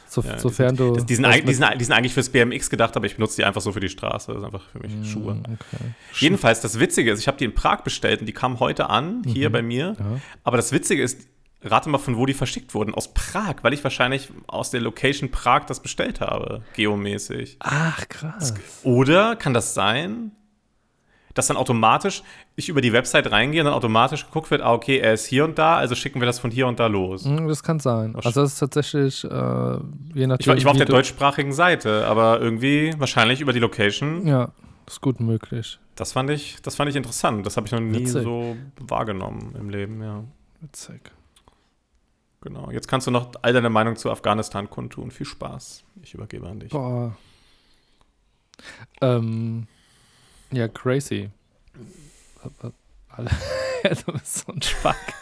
So, ja, sofern die sind, du. Die sind, die, sind, die sind, eigentlich fürs BMX gedacht, aber ich benutze die einfach so für die Straße. Das ist einfach für mich mm, Schuhe. Okay. Jedenfalls, das Witzige ist, ich habe die in Prag bestellt und die kamen heute an, hier mhm. bei mir. Ja. Aber das Witzige ist, rate mal, von wo die verschickt wurden. Aus Prag, weil ich wahrscheinlich aus der Location Prag das bestellt habe, geomäßig. Ach, krass. Oder kann das sein, dass dann automatisch ich über die Website reingehe und dann automatisch geguckt wird, ah, okay, er ist hier und da, also schicken wir das von hier und da los. Hm, das kann sein. Also das ist tatsächlich, äh, je nachdem. Ich war, ich war auf der deutschsprachigen Seite, aber irgendwie wahrscheinlich über die Location. Ja, ist gut möglich. Das fand ich, das fand ich interessant. Das habe ich noch nie Witzig. so wahrgenommen im Leben, ja. Witzig. Genau. Jetzt kannst du noch all deine Meinung zu Afghanistan kundtun. Viel Spaß. Ich übergebe an dich. Boah. Ähm, ja, crazy. du bist so ein Spack.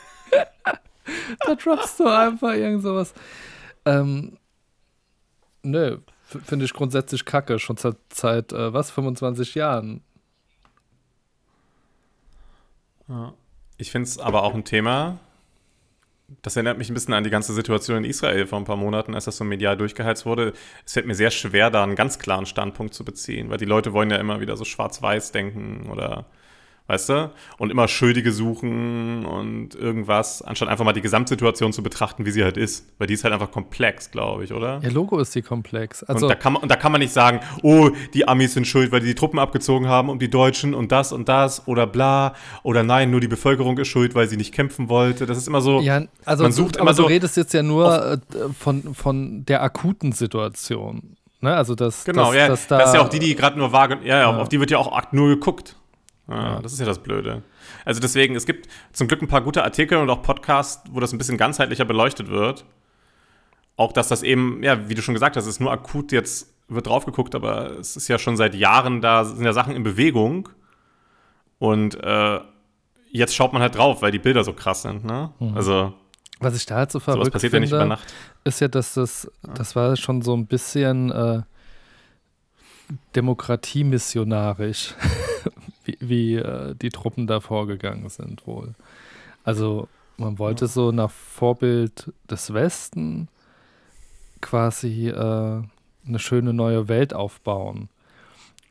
da droppst du einfach irgend sowas. Ähm, nö, finde ich grundsätzlich kacke, schon seit, seit äh, was, 25 Jahren. Ja. Ich finde es aber auch ein Thema, das erinnert mich ein bisschen an die ganze Situation in Israel vor ein paar Monaten, als das so medial durchgeheizt wurde. Es fällt mir sehr schwer, da einen ganz klaren Standpunkt zu beziehen, weil die Leute wollen ja immer wieder so schwarz-weiß denken oder weißt du? Und immer Schuldige suchen und irgendwas, anstatt einfach mal die Gesamtsituation zu betrachten, wie sie halt ist. Weil die ist halt einfach komplex, glaube ich, oder? Ja, Logo ist die komplex. Also und, da kann man, und da kann man nicht sagen, oh, die Amis sind schuld, weil die die Truppen abgezogen haben und die Deutschen und das und das oder bla. Oder nein, nur die Bevölkerung ist schuld, weil sie nicht kämpfen wollte. Das ist immer so. Ja, also man sucht du, immer so du redest jetzt ja nur äh, von, von der akuten Situation. Ne? Also das, genau, das, ja, das, da, das ist ja auch die, die gerade nur wahrgenommen, ja, ja, ja, auf die wird ja auch nur geguckt. Ja, das ist ja das Blöde. Also deswegen, es gibt zum Glück ein paar gute Artikel und auch Podcasts, wo das ein bisschen ganzheitlicher beleuchtet wird. Auch, dass das eben, ja, wie du schon gesagt hast, ist nur akut jetzt wird drauf geguckt, aber es ist ja schon seit Jahren da, sind ja Sachen in Bewegung. Und äh, jetzt schaut man halt drauf, weil die Bilder so krass sind. Ne? Mhm. Also was ich da halt so verrückt passiert finde, ja nicht über Nacht. ist ja, dass das, das war schon so ein bisschen äh, demokratiemissionarisch, wie, wie äh, die Truppen da vorgegangen sind wohl. Also man wollte so nach Vorbild des Westen quasi äh, eine schöne neue Welt aufbauen.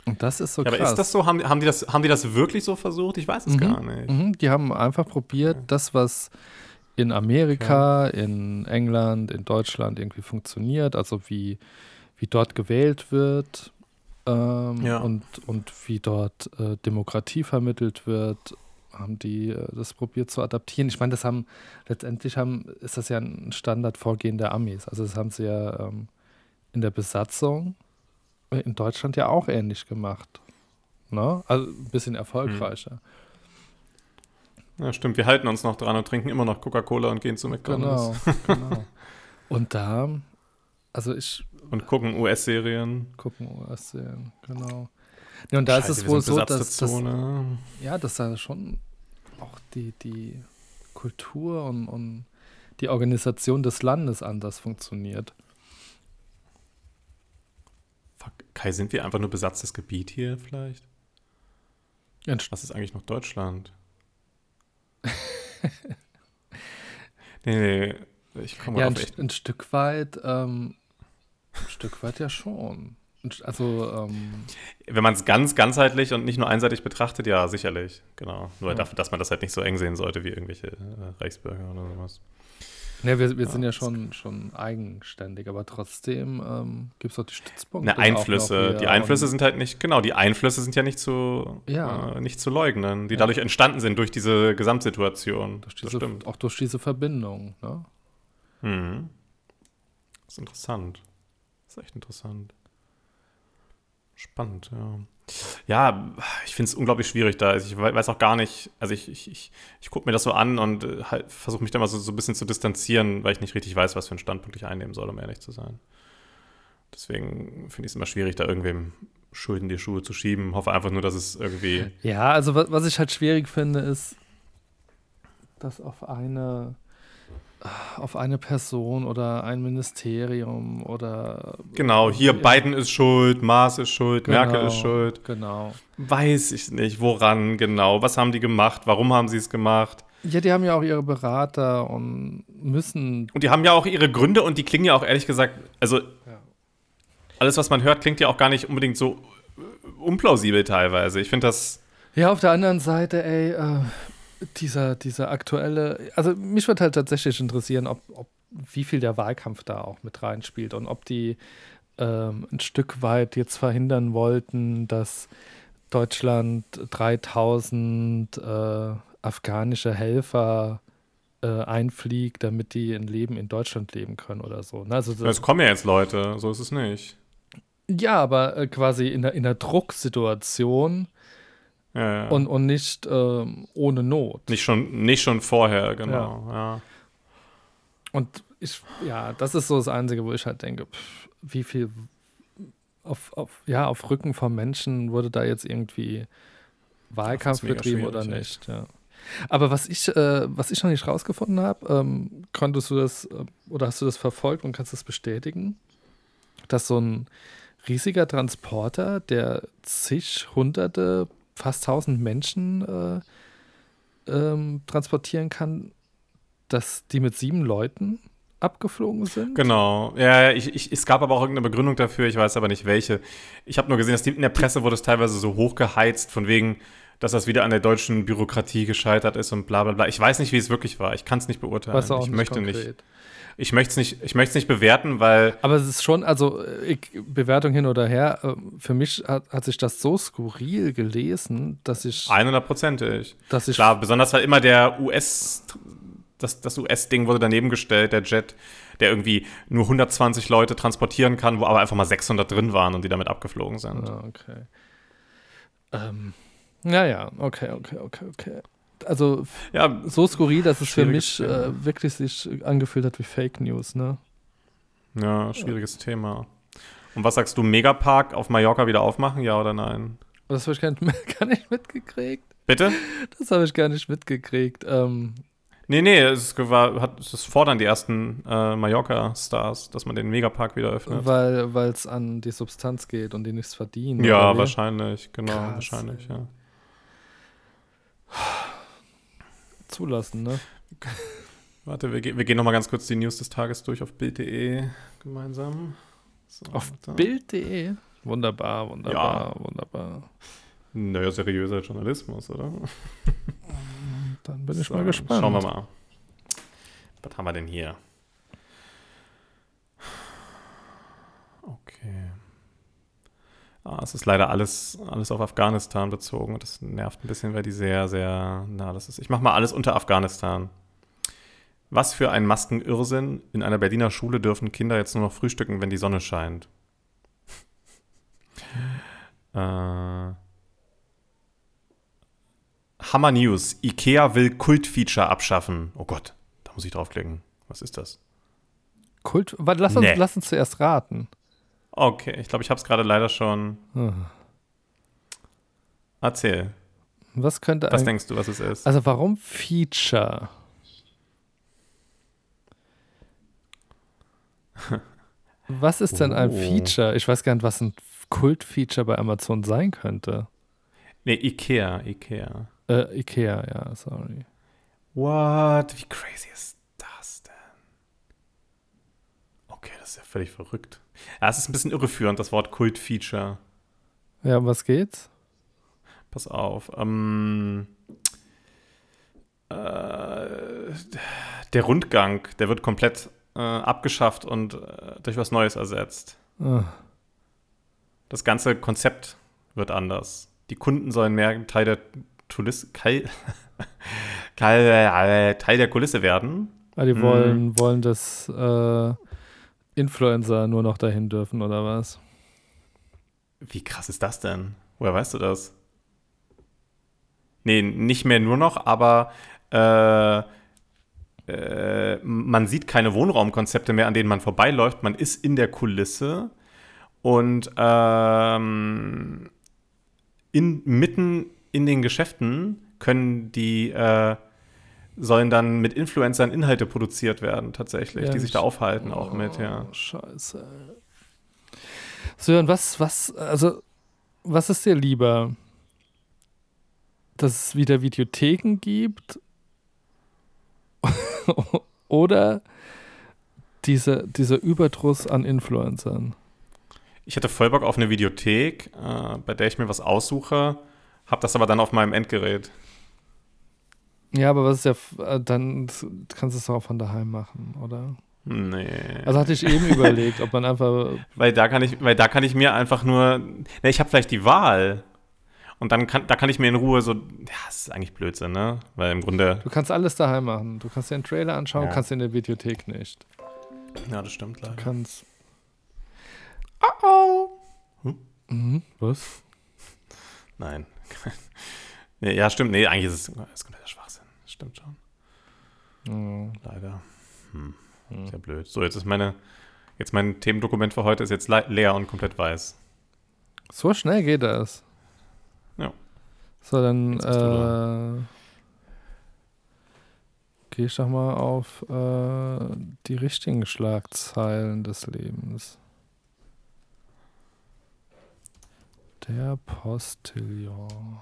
Und das ist so ja, krass. Aber ist das so? Haben, haben, die das, haben die das wirklich so versucht? Ich weiß es mhm. gar nicht. Mhm. Die haben einfach probiert, okay. das, was in Amerika, okay. in England, in Deutschland irgendwie funktioniert, also wie, wie dort gewählt wird ähm, ja. und, und wie dort äh, Demokratie vermittelt wird, haben die äh, das probiert zu adaptieren. Ich meine, das haben letztendlich haben, ist das ja ein Standardvorgehen der Amis. Also das haben sie ja ähm, in der Besatzung in Deutschland ja auch ähnlich gemacht. Ne? Also ein bisschen erfolgreicher. Ja, stimmt. Wir halten uns noch dran und trinken immer noch Coca-Cola und gehen zu McDonalds. Genau, genau. Und da, also ich. Und gucken US-Serien. Gucken US-Serien, genau. Ja, und da Scheiße, ist es wohl so, dass, dass, ja, dass da schon auch die, die Kultur und, und die Organisation des Landes anders funktioniert. Fuck, Kai, sind wir einfach nur besatztes Gebiet hier vielleicht? Was ist eigentlich noch Deutschland? nee, nee, ich komme ja, ein, ein, Stück weit, ähm, ein Stück weit ja schon. Also, ähm, wenn man es ganz ganzheitlich und nicht nur einseitig betrachtet, ja, sicherlich, genau. Nur ja. dafür, dass man das halt nicht so eng sehen sollte wie irgendwelche äh, Reichsbürger oder sowas. Ne, wir, wir ja, sind ja schon, schon eigenständig, aber trotzdem ähm, gibt es auch die Stützpunkte. Ne, Einflüsse. Die Einflüsse sind halt nicht, genau, die Einflüsse sind ja nicht zu, ja. Äh, nicht zu leugnen, die ja. dadurch entstanden sind durch diese Gesamtsituation. Durch diese, auch durch diese Verbindung. Ne? Mhm. Das ist interessant. Das ist echt interessant. Spannend, ja. Ja, ich finde es unglaublich schwierig da. Also ich weiß auch gar nicht, also ich, ich, ich, ich gucke mir das so an und äh, halt versuche mich da mal so, so ein bisschen zu distanzieren, weil ich nicht richtig weiß, was für einen Standpunkt ich einnehmen soll, um ehrlich zu sein. Deswegen finde ich es immer schwierig, da irgendwem Schulden die Schuhe zu schieben. Hoffe einfach nur, dass es irgendwie. Ja, also was, was ich halt schwierig finde, ist, dass auf eine auf eine Person oder ein Ministerium oder. Genau, hier Biden ist schuld, Maas ist schuld, genau, Merkel ist schuld. Genau. Weiß ich nicht, woran genau. Was haben die gemacht? Warum haben sie es gemacht? Ja, die haben ja auch ihre Berater und müssen. Und die haben ja auch ihre Gründe und die klingen ja auch ehrlich gesagt, also ja. alles, was man hört, klingt ja auch gar nicht unbedingt so unplausibel teilweise. Ich finde das. Ja, auf der anderen Seite, ey, äh, dieser, dieser aktuelle, also mich würde halt tatsächlich interessieren, ob, ob wie viel der Wahlkampf da auch mit reinspielt und ob die ähm, ein Stück weit jetzt verhindern wollten, dass Deutschland 3000 äh, afghanische Helfer äh, einfliegt, damit die ein Leben in Deutschland leben können oder so. Ne? Also, es kommen ja jetzt Leute, so ist es nicht. Ja, aber äh, quasi in der, in der Drucksituation ja, ja. Und, und nicht ähm, ohne Not. Nicht schon, nicht schon vorher, genau. Ja. Und ich, ja, das ist so das Einzige, wo ich halt denke, pff, wie viel auf, auf, ja, auf Rücken von Menschen wurde da jetzt irgendwie Wahlkampf betrieben oder nicht. Ja. Aber was ich, äh, was ich noch nicht rausgefunden habe, ähm, konntest du das äh, oder hast du das verfolgt und kannst das bestätigen, dass so ein riesiger Transporter, der zig hunderte fast 1000 Menschen äh, ähm, transportieren kann, dass die mit sieben Leuten abgeflogen sind? Genau. Ja, ich, ich, es gab aber auch irgendeine Begründung dafür, ich weiß aber nicht welche. Ich habe nur gesehen, dass die, in der Presse wurde es teilweise so hochgeheizt, von wegen, dass das wieder an der deutschen Bürokratie gescheitert ist und bla bla bla. Ich weiß nicht, wie es wirklich war. Ich kann es nicht beurteilen. Ich möchte konkret. nicht ich möchte es nicht, ich möchte nicht bewerten, weil. Aber es ist schon, also ich, Bewertung hin oder her, äh, für mich hat, hat sich das so skurril gelesen, dass ich. 100%ig. Dass ich. Klar, besonders weil immer der US, das, das US-Ding wurde daneben gestellt, der Jet, der irgendwie nur 120 Leute transportieren kann, wo aber einfach mal 600 drin waren und die damit abgeflogen sind. Ah, okay. Ähm, naja, okay, okay, okay, okay also ja, so skurril, dass es für mich äh, wirklich sich angefühlt hat wie Fake News, ne? Ja, schwieriges ja. Thema. Und was sagst du, Megapark auf Mallorca wieder aufmachen, ja oder nein? Das habe ich gar nicht, gar nicht mitgekriegt. Bitte? Das habe ich gar nicht mitgekriegt. Ähm, nee, nee, es, war, hat, es fordern die ersten äh, Mallorca-Stars, dass man den Megapark wieder öffnet. Weil es an die Substanz geht und die nichts verdienen. Ja, wahrscheinlich, genau, Krass. wahrscheinlich, ja. Zulassen, ne? Warte, wir, wir gehen nochmal ganz kurz die News des Tages durch auf Bild.de gemeinsam. So, auf Bild.de? Wunderbar, wunderbar, ja. wunderbar. Naja, seriöser Journalismus, oder? Dann bin ich so, mal gespannt. Schauen wir mal. Was haben wir denn hier? Okay. Ah, es ist leider alles, alles auf Afghanistan bezogen. Das nervt ein bisschen, weil die sehr, sehr nah das ist. Ich mache mal alles unter Afghanistan. Was für ein Maskenirrsinn. In einer Berliner Schule dürfen Kinder jetzt nur noch frühstücken, wenn die Sonne scheint. äh, Hammer News. IKEA will Kultfeature abschaffen. Oh Gott, da muss ich draufklicken. Was ist das? Kult? Lass uns, nee. lass uns zuerst raten. Okay, ich glaube, ich habe es gerade leider schon. Hm. Erzähl. Was könnte Was denkst du, was es ist? Also, warum Feature? was ist denn ein oh. Feature? Ich weiß gar nicht, was ein Kultfeature bei Amazon sein könnte. Nee, Ikea, Ikea. Äh, Ikea, ja, sorry. What? Wie crazy ist das denn? Okay, das ist ja völlig verrückt. Ja, es ist ein bisschen irreführend, das Wort Kult-Feature. Ja, um was geht's? Pass auf. Ähm, äh, der Rundgang, der wird komplett äh, abgeschafft und äh, durch was Neues ersetzt. Ah. Das ganze Konzept wird anders. Die Kunden sollen mehr Teil der Kulisse, Teil, der Kulisse werden. Ah, die wollen, mhm. wollen das äh, Influencer nur noch dahin dürfen, oder was? Wie krass ist das denn? Woher weißt du das? Nee, nicht mehr nur noch, aber äh, äh, man sieht keine Wohnraumkonzepte mehr, an denen man vorbeiläuft. Man ist in der Kulisse und ähm, in, mitten in den Geschäften können die äh, sollen dann mit Influencern Inhalte produziert werden, tatsächlich, ja, die sich da aufhalten, auch mit, ja. Oh, scheiße. So, und was, was, also, was ist dir lieber? Dass es wieder Videotheken gibt? Oder diese, dieser Überdruss an Influencern? Ich hatte voll Bock auf eine Videothek, äh, bei der ich mir was aussuche, habe das aber dann auf meinem Endgerät. Ja, aber was ist ja, äh, dann kannst du es auch von daheim machen, oder? Nee. Also hatte ich eben überlegt, ob man einfach. Weil da kann ich, weil da kann ich mir einfach nur. Ne, ich habe vielleicht die Wahl. Und dann kann, da kann ich mir in Ruhe so. Ja, das ist eigentlich Blödsinn, ne? Weil im Grunde. Du kannst alles daheim machen. Du kannst dir einen Trailer anschauen, ja. kannst in der Videothek nicht. Ja, das stimmt leider. Du kannst. Oh oh. Hm? Mhm, was? Nein. nee, ja, stimmt. Nee, eigentlich ist es, ist kompletter Schwachsinn. Stimmt schon. Mhm. Leider. Hm. Mhm. Sehr blöd. So, jetzt ist meine, jetzt mein Themendokument für heute ist jetzt leer und komplett weiß. So schnell geht das. Ja. So, dann äh, gehe ich doch mal auf äh, die richtigen Schlagzeilen des Lebens. Der Postillon.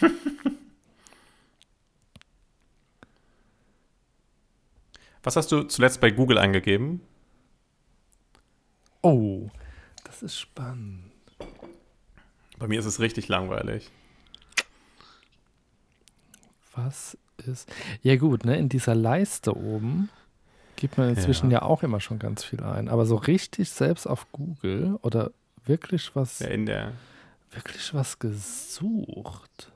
Was hast du zuletzt bei Google eingegeben? Oh, das ist spannend. Bei mir ist es richtig langweilig. Was ist. Ja, gut, ne? In dieser Leiste oben gibt man inzwischen ja. ja auch immer schon ganz viel ein. Aber so richtig selbst auf Google oder wirklich was. Ja, in der. Wirklich was gesucht.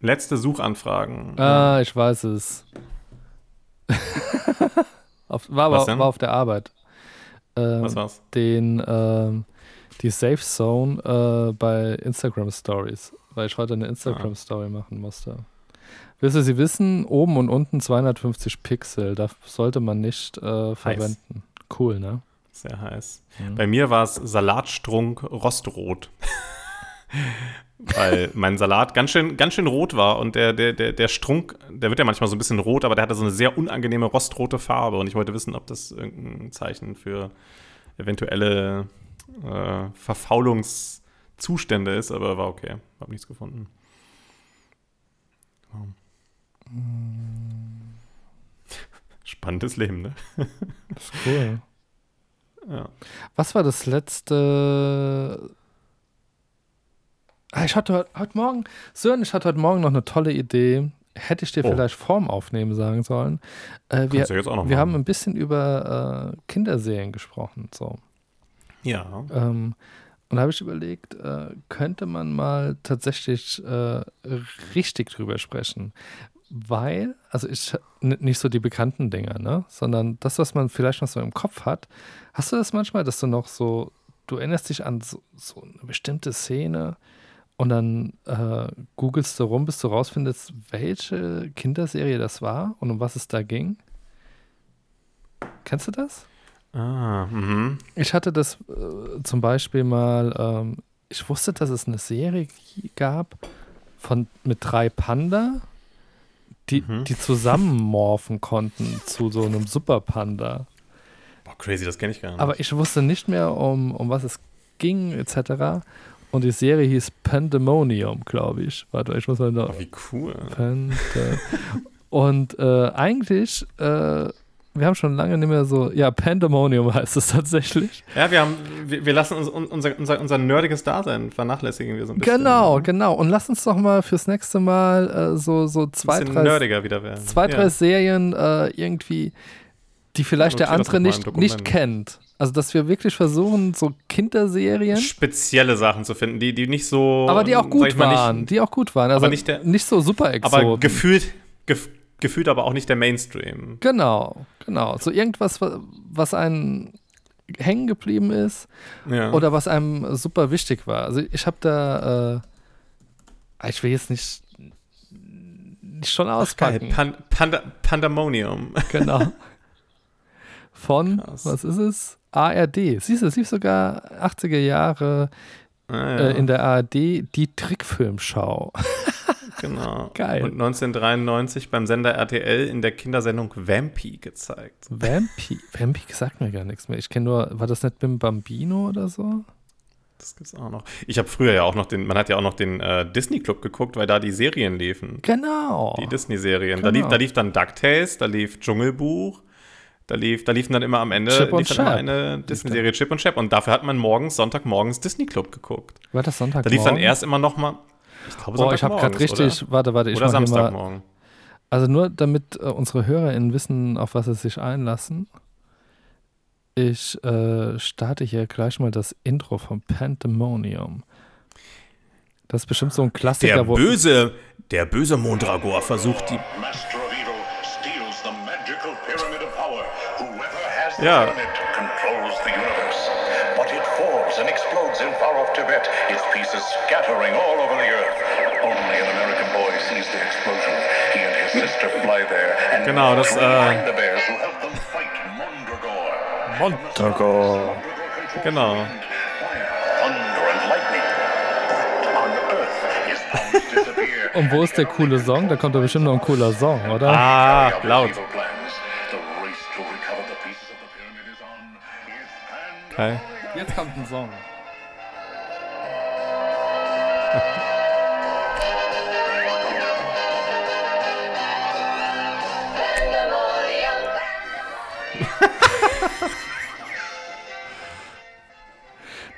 Letzte Suchanfragen. Ah, ich weiß es. auf, war, aber, war auf der Arbeit. Ähm, Was war's? Den, ähm, die Safe Zone äh, bei Instagram Stories, weil ich heute eine Instagram Story ah. machen musste. Willst du sie wissen? Oben und unten 250 Pixel, das sollte man nicht äh, verwenden. Nice. Cool, ne? Sehr heiß. Mhm. Bei mir war es Salatstrunk Rostrot. Weil mein Salat ganz schön, ganz schön rot war und der, der, der, der Strunk, der wird ja manchmal so ein bisschen rot, aber der hatte so eine sehr unangenehme rostrote Farbe und ich wollte wissen, ob das irgendein Zeichen für eventuelle äh, Verfaulungszustände ist, aber war okay. Hab nichts gefunden. Wow. Spannendes Leben, ne? Das ist cool. Ja. Was war das letzte? Ah, ich hatte heute, Morgen, Sören, ich hatte heute Morgen noch eine tolle Idee. Hätte ich dir oh. vielleicht Form aufnehmen sagen sollen. Äh, wir, wir haben ein bisschen über äh, Kinderserien gesprochen. So. Ja. Ähm, und da habe ich überlegt, äh, könnte man mal tatsächlich äh, richtig drüber sprechen weil, also ich nicht so die bekannten Dinger, ne? Sondern das, was man vielleicht noch so im Kopf hat. Hast du das manchmal, dass du noch so, du erinnerst dich an so, so eine bestimmte Szene und dann äh, googelst du rum, bis du rausfindest, welche Kinderserie das war und um was es da ging? Kennst du das? Ah, mhm. Ich hatte das äh, zum Beispiel mal, ähm, ich wusste, dass es eine Serie gab von, mit drei Panda die, mhm. die zusammenmorphen konnten zu so einem Superpanda. Boah, crazy, das kenne ich gar nicht. Aber ich wusste nicht mehr, um, um was es ging, etc. Und die Serie hieß Pandemonium, glaube ich. Warte, ich muss mal noch. Oh, wie cool. Pande Und äh, eigentlich äh, wir haben schon lange nicht mehr so, ja, Pandemonium heißt es tatsächlich. Ja, wir haben, wir, wir lassen uns unser, unser, unser nerdiges Dasein vernachlässigen wir so ein bisschen. Genau, genau. Und lass uns doch mal fürs nächste Mal äh, so, so zwei, drei, nerdiger wieder werden. zwei, drei ja. Serien äh, irgendwie, die vielleicht der andere nicht, nicht kennt. Also, dass wir wirklich versuchen, so Kinderserien. Spezielle Sachen zu finden, die, die nicht so. Aber die auch gut waren. Nicht, die auch gut waren. Also aber nicht, der, nicht so super exoten. Aber gefühlt, gef, gefühlt aber auch nicht der Mainstream. Genau, genau. So irgendwas, was einem hängen geblieben ist ja. oder was einem super wichtig war. Also ich habe da, äh, ich will jetzt nicht, nicht schon auspacken. Ach, Pan Panda Pandemonium. Genau. Von, Krass. was ist es? ARD. Siehst du, es lief sogar 80er Jahre ah, ja. äh, in der ARD die Trickfilmschau. Genau. Geil. Und 1993 beim Sender RTL in der Kindersendung Vampy gezeigt. Vampy? Vampy sagt mir gar nichts mehr. Ich kenne nur, war das nicht Bim Bambino oder so? Das gibt's auch noch. Ich habe früher ja auch noch den, man hat ja auch noch den äh, Disney Club geguckt, weil da die Serien liefen. Genau. Die Disney-Serien. Genau. Da, lief, da lief dann DuckTales, da lief Dschungelbuch, da lief, da liefen dann immer am Ende Chip lief dann eine Disney-Serie Chip und Chap. Und dafür hat man morgens, Sonntagmorgens Disney Club geguckt. War das Sonntagmorgen? Da lief dann erst immer noch mal, ich glaube, Boah, ich habe gerade richtig, oder? warte, warte, ich Oder Samstagmorgen. Also nur damit äh, unsere HörerInnen wissen, auf was sie sich einlassen. Ich äh, starte hier gleich mal das Intro von Pandemonium. Das ist bestimmt so ein Klassiker. Der böse, der böse Mondragor versucht die. And genau, das, äh. Mondragor. Genau. Und wo ist der coole Song? Da kommt doch bestimmt noch ein cooler Song, oder? Ah, laut. Okay. Jetzt kommt ein Song.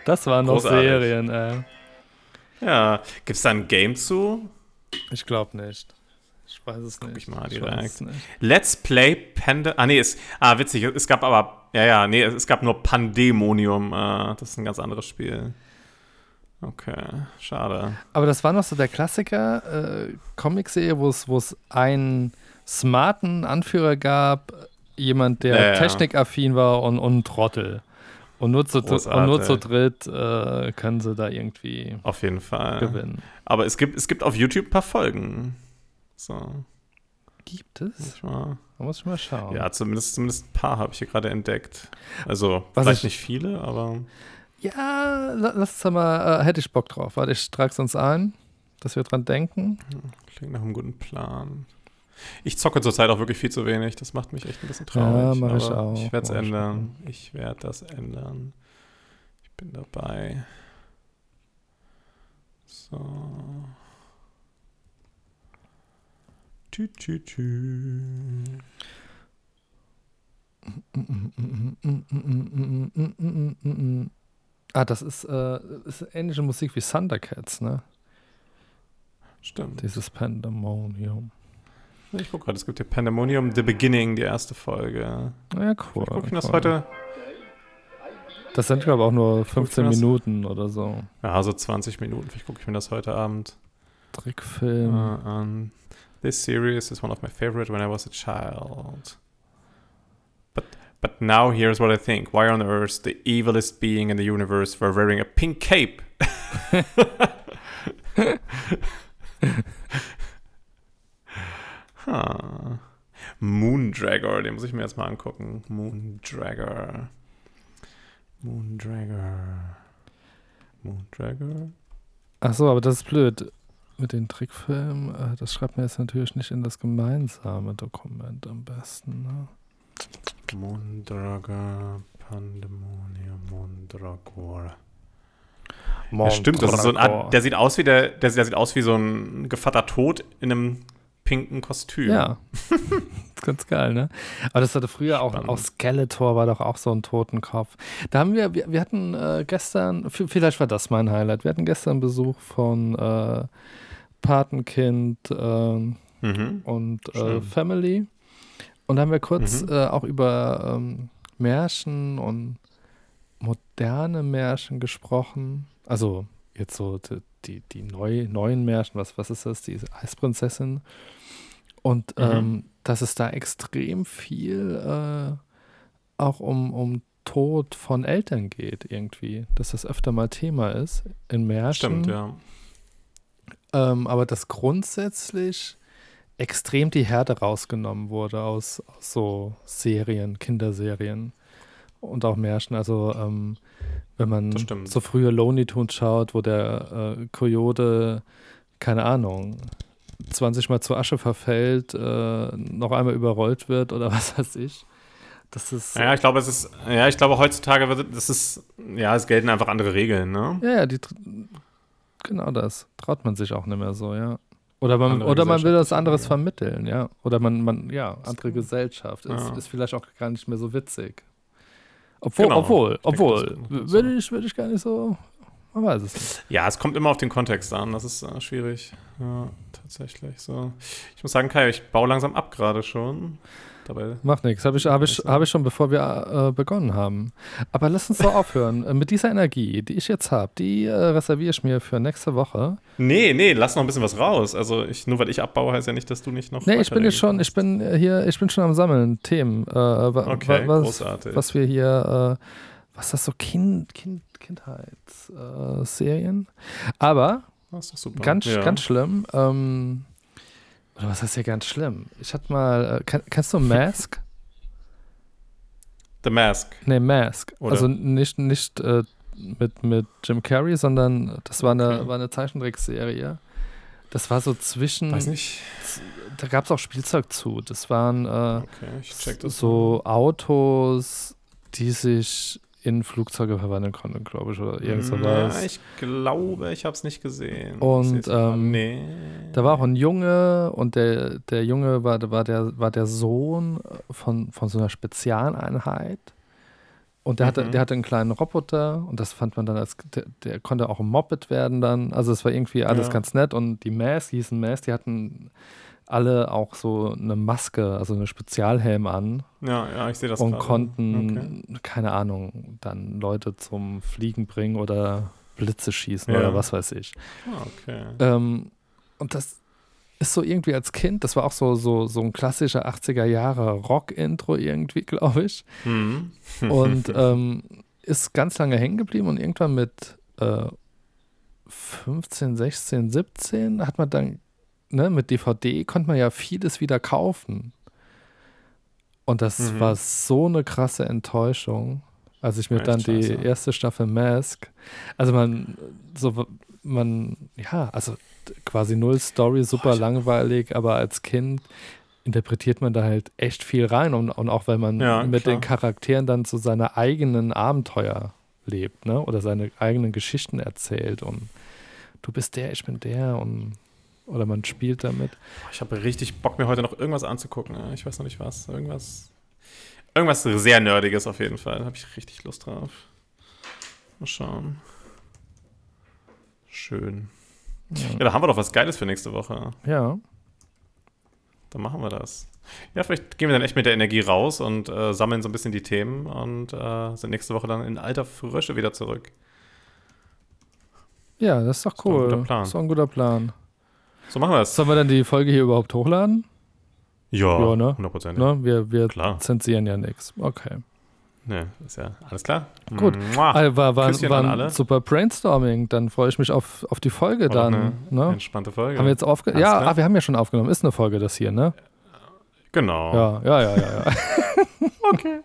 das waren noch Großartig. Serien, ey. Ja, gibt's da ein Game zu? Ich glaube nicht. Ich weiß es Guck nicht. ich mal direkt. Let's Play Panda. Ah, nee, es, ah, witzig. Es gab aber, ja, ja, nee, es gab nur Pandemonium. Äh, das ist ein ganz anderes Spiel. Okay, schade. Aber das war noch so der Klassiker, äh, Comic-Serie, wo es einen smarten Anführer gab, jemand, der ja, ja. technikaffin war und, und ein Trottel. Und nur zu, und nur zu dritt äh, können sie da irgendwie auf jeden Fall gewinnen. Aber es gibt, es gibt auf YouTube ein paar Folgen. So. gibt es? Ich mal, da muss ich mal schauen. Ja, zumindest, zumindest ein paar habe ich hier gerade entdeckt. Also, Was vielleicht ich, nicht viele, aber. Ja, lass uns mal, äh, hätte ich Bock drauf. Warte, ich trage es uns ein, dass wir dran denken. Klingt nach einem guten Plan. Ich zocke zurzeit auch wirklich viel zu wenig. Das macht mich echt ein bisschen traurig. Ja, mach ich auch. Ich werde es ändern. Ich werde das ändern. Ich bin dabei. So. Tü, tü, tü. Ah, das ist, äh, ist ähnliche Musik wie Thundercats, ne? Stimmt. Dieses Pandemonium. Ich gucke gerade, es gibt hier Pandemonium The Beginning, die erste Folge. Ja, cool. Ich gucke das heute. Das sind, glaube ich, auch nur 15 Minuten oder so. Ja, so 20 Minuten. Vielleicht gucke ich mir das heute Abend Trickfilm. Uh, um, this series is one of my favorite when I was a child. But but now here's what I think. Why on earth the evilest being in the universe were wearing a pink cape? Huh. Moondragger, den muss ich mir jetzt mal angucken. Moondragger. Moondragger. Moondragger. Ach so, aber das ist blöd. Mit den Trickfilmen, äh, das schreibt man jetzt natürlich nicht in das gemeinsame Dokument am besten. Ne? Moondragger, Pandemonium, Moondragor. Ja, stimmt, das ist so ein, der sieht aus wie der, der, der sieht aus wie so ein gevatter Tod in einem pinken Kostüm. Ja. ganz geil, ne? Aber das hatte früher auch, auch Skeletor war doch auch so ein Totenkopf. Da haben wir, wir, wir hatten äh, gestern, vielleicht war das mein Highlight, wir hatten gestern Besuch von äh, Patenkind äh, mhm. und äh, Family. Und da haben wir kurz mhm. Äh, auch über ähm, Märchen und moderne Märchen gesprochen. Also jetzt so die, die, die neu, neuen Märchen, was, was ist das? Die Eisprinzessin. Und mhm. ähm, dass es da extrem viel äh, auch um, um Tod von Eltern geht, irgendwie. Dass das öfter mal Thema ist in Märchen. Stimmt, ja. Ähm, aber dass grundsätzlich extrem die Härte rausgenommen wurde aus, aus so Serien, Kinderserien und auch Märchen. Also ähm, wenn man so frühe Lonely Tunes schaut, wo der äh, Coyote, keine Ahnung, 20 Mal zur Asche verfällt, äh, noch einmal überrollt wird oder was weiß ich. Das ist. Ja, ich glaube, es ist, ja, ich glaube, heutzutage wird das ist, ja, es gelten einfach andere Regeln, ne? Ja, ja, die, genau das. Traut man sich auch nicht mehr so, ja. Oder man, oder man will was anderes ja. vermitteln, ja. Oder man, man ja, andere Gesellschaft. Ist, ja. ist vielleicht auch gar nicht mehr so witzig. Obwohl, genau. obwohl, obwohl, würde ich, würde ich gar nicht so man weiß es nicht. Ja, es kommt immer auf den Kontext an. Das ist äh, schwierig. Ja, tatsächlich. So. Ich muss sagen, Kai, ich baue langsam ab gerade schon. Dabei Macht nichts. Habe ich, hab ich, hab ich schon, bevor wir äh, begonnen haben. Aber lass uns doch aufhören. Äh, mit dieser Energie, die ich jetzt habe, die äh, reserviere ich mir für nächste Woche. Nee, nee, lass noch ein bisschen was raus. Also ich, nur weil ich abbaue, heißt ja nicht, dass du nicht noch. Nee, ich bin schon, ich bin hier, ich bin schon am Sammeln, Themen. Äh, okay, was, großartig. Was wir hier, äh, was ist das so Kind, Kind, Kindheitsserien. Äh, Aber ganz, ja. ganz schlimm. Ähm, oder was heißt ja ganz schlimm? Ich hatte mal, äh, kann, kennst du Mask? The Mask. Nee, Mask. Oder? Also nicht, nicht äh, mit, mit Jim Carrey, sondern das war eine, okay. war eine Zeichentrickserie. Das war so zwischen. Weiß nicht. Da gab es auch Spielzeug zu. Das waren äh, okay, so mal. Autos, die sich in Flugzeuge verwandeln konnte, glaube ich, oder irgend sowas. Ja, ich glaube, ich habe es nicht gesehen. Und ähm, nee. da war auch ein Junge und der, der Junge war, war, der, war der Sohn von, von so einer Spezialeinheit. Und der, mhm. hatte, der hatte einen kleinen Roboter und das fand man dann als, der, der konnte auch ein Moped werden dann. Also es war irgendwie alles ja. ganz nett und die Mask, die hießen Mask, die hatten alle auch so eine Maske, also eine Spezialhelm an. Ja, ja, ich sehe das Und gerade. konnten, okay. keine Ahnung, dann Leute zum Fliegen bringen oder Blitze schießen ja. oder was weiß ich. Ah, okay. Ähm, und das ist so irgendwie als Kind, das war auch so, so, so ein klassischer 80er Jahre Rock-Intro irgendwie, glaube ich. Mhm. und ähm, ist ganz lange hängen geblieben und irgendwann mit äh, 15, 16, 17 hat man dann ne, mit DVD konnte man ja vieles wieder kaufen. Und das mhm. war so eine krasse Enttäuschung, als ich mir Echt dann die scheiße. erste Staffel Mask, also man, so, man, ja, also quasi null Story, super oh, langweilig, aber als Kind interpretiert man da halt echt viel rein und, und auch weil man ja, mit klar. den Charakteren dann so seine eigenen Abenteuer lebt, ne? Oder seine eigenen Geschichten erzählt und du bist der, ich bin der und oder man spielt damit. Ich habe richtig Bock, mir heute noch irgendwas anzugucken. Ich weiß noch nicht was. Irgendwas. Irgendwas sehr Nerdiges auf jeden Fall. Da habe ich richtig Lust drauf. Mal schauen. Schön. Ja. ja, da haben wir doch was Geiles für nächste Woche. Ja. Dann machen wir das. Ja, vielleicht gehen wir dann echt mit der Energie raus und äh, sammeln so ein bisschen die Themen und äh, sind nächste Woche dann in alter Frische wieder zurück. Ja, das ist doch cool. Das ist, das ist doch ein guter Plan. So machen wir es. Sollen wir dann die Folge hier überhaupt hochladen? Ja, ja ne? 100%. Ne? Wir, wir Klar. zensieren ja nichts. Okay. Ne, ist ja alles klar. Gut. Also war, war, war ein super Brainstorming. Dann freue ich mich auf, auf die Folge Oder dann. Eine ne? entspannte Folge. Haben wir jetzt aufge Ja, ah, wir haben ja schon aufgenommen. Ist eine Folge das hier, ne? Genau. Ja, ja, ja, ja. ja. okay.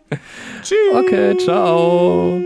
Tschüss. Okay, ciao.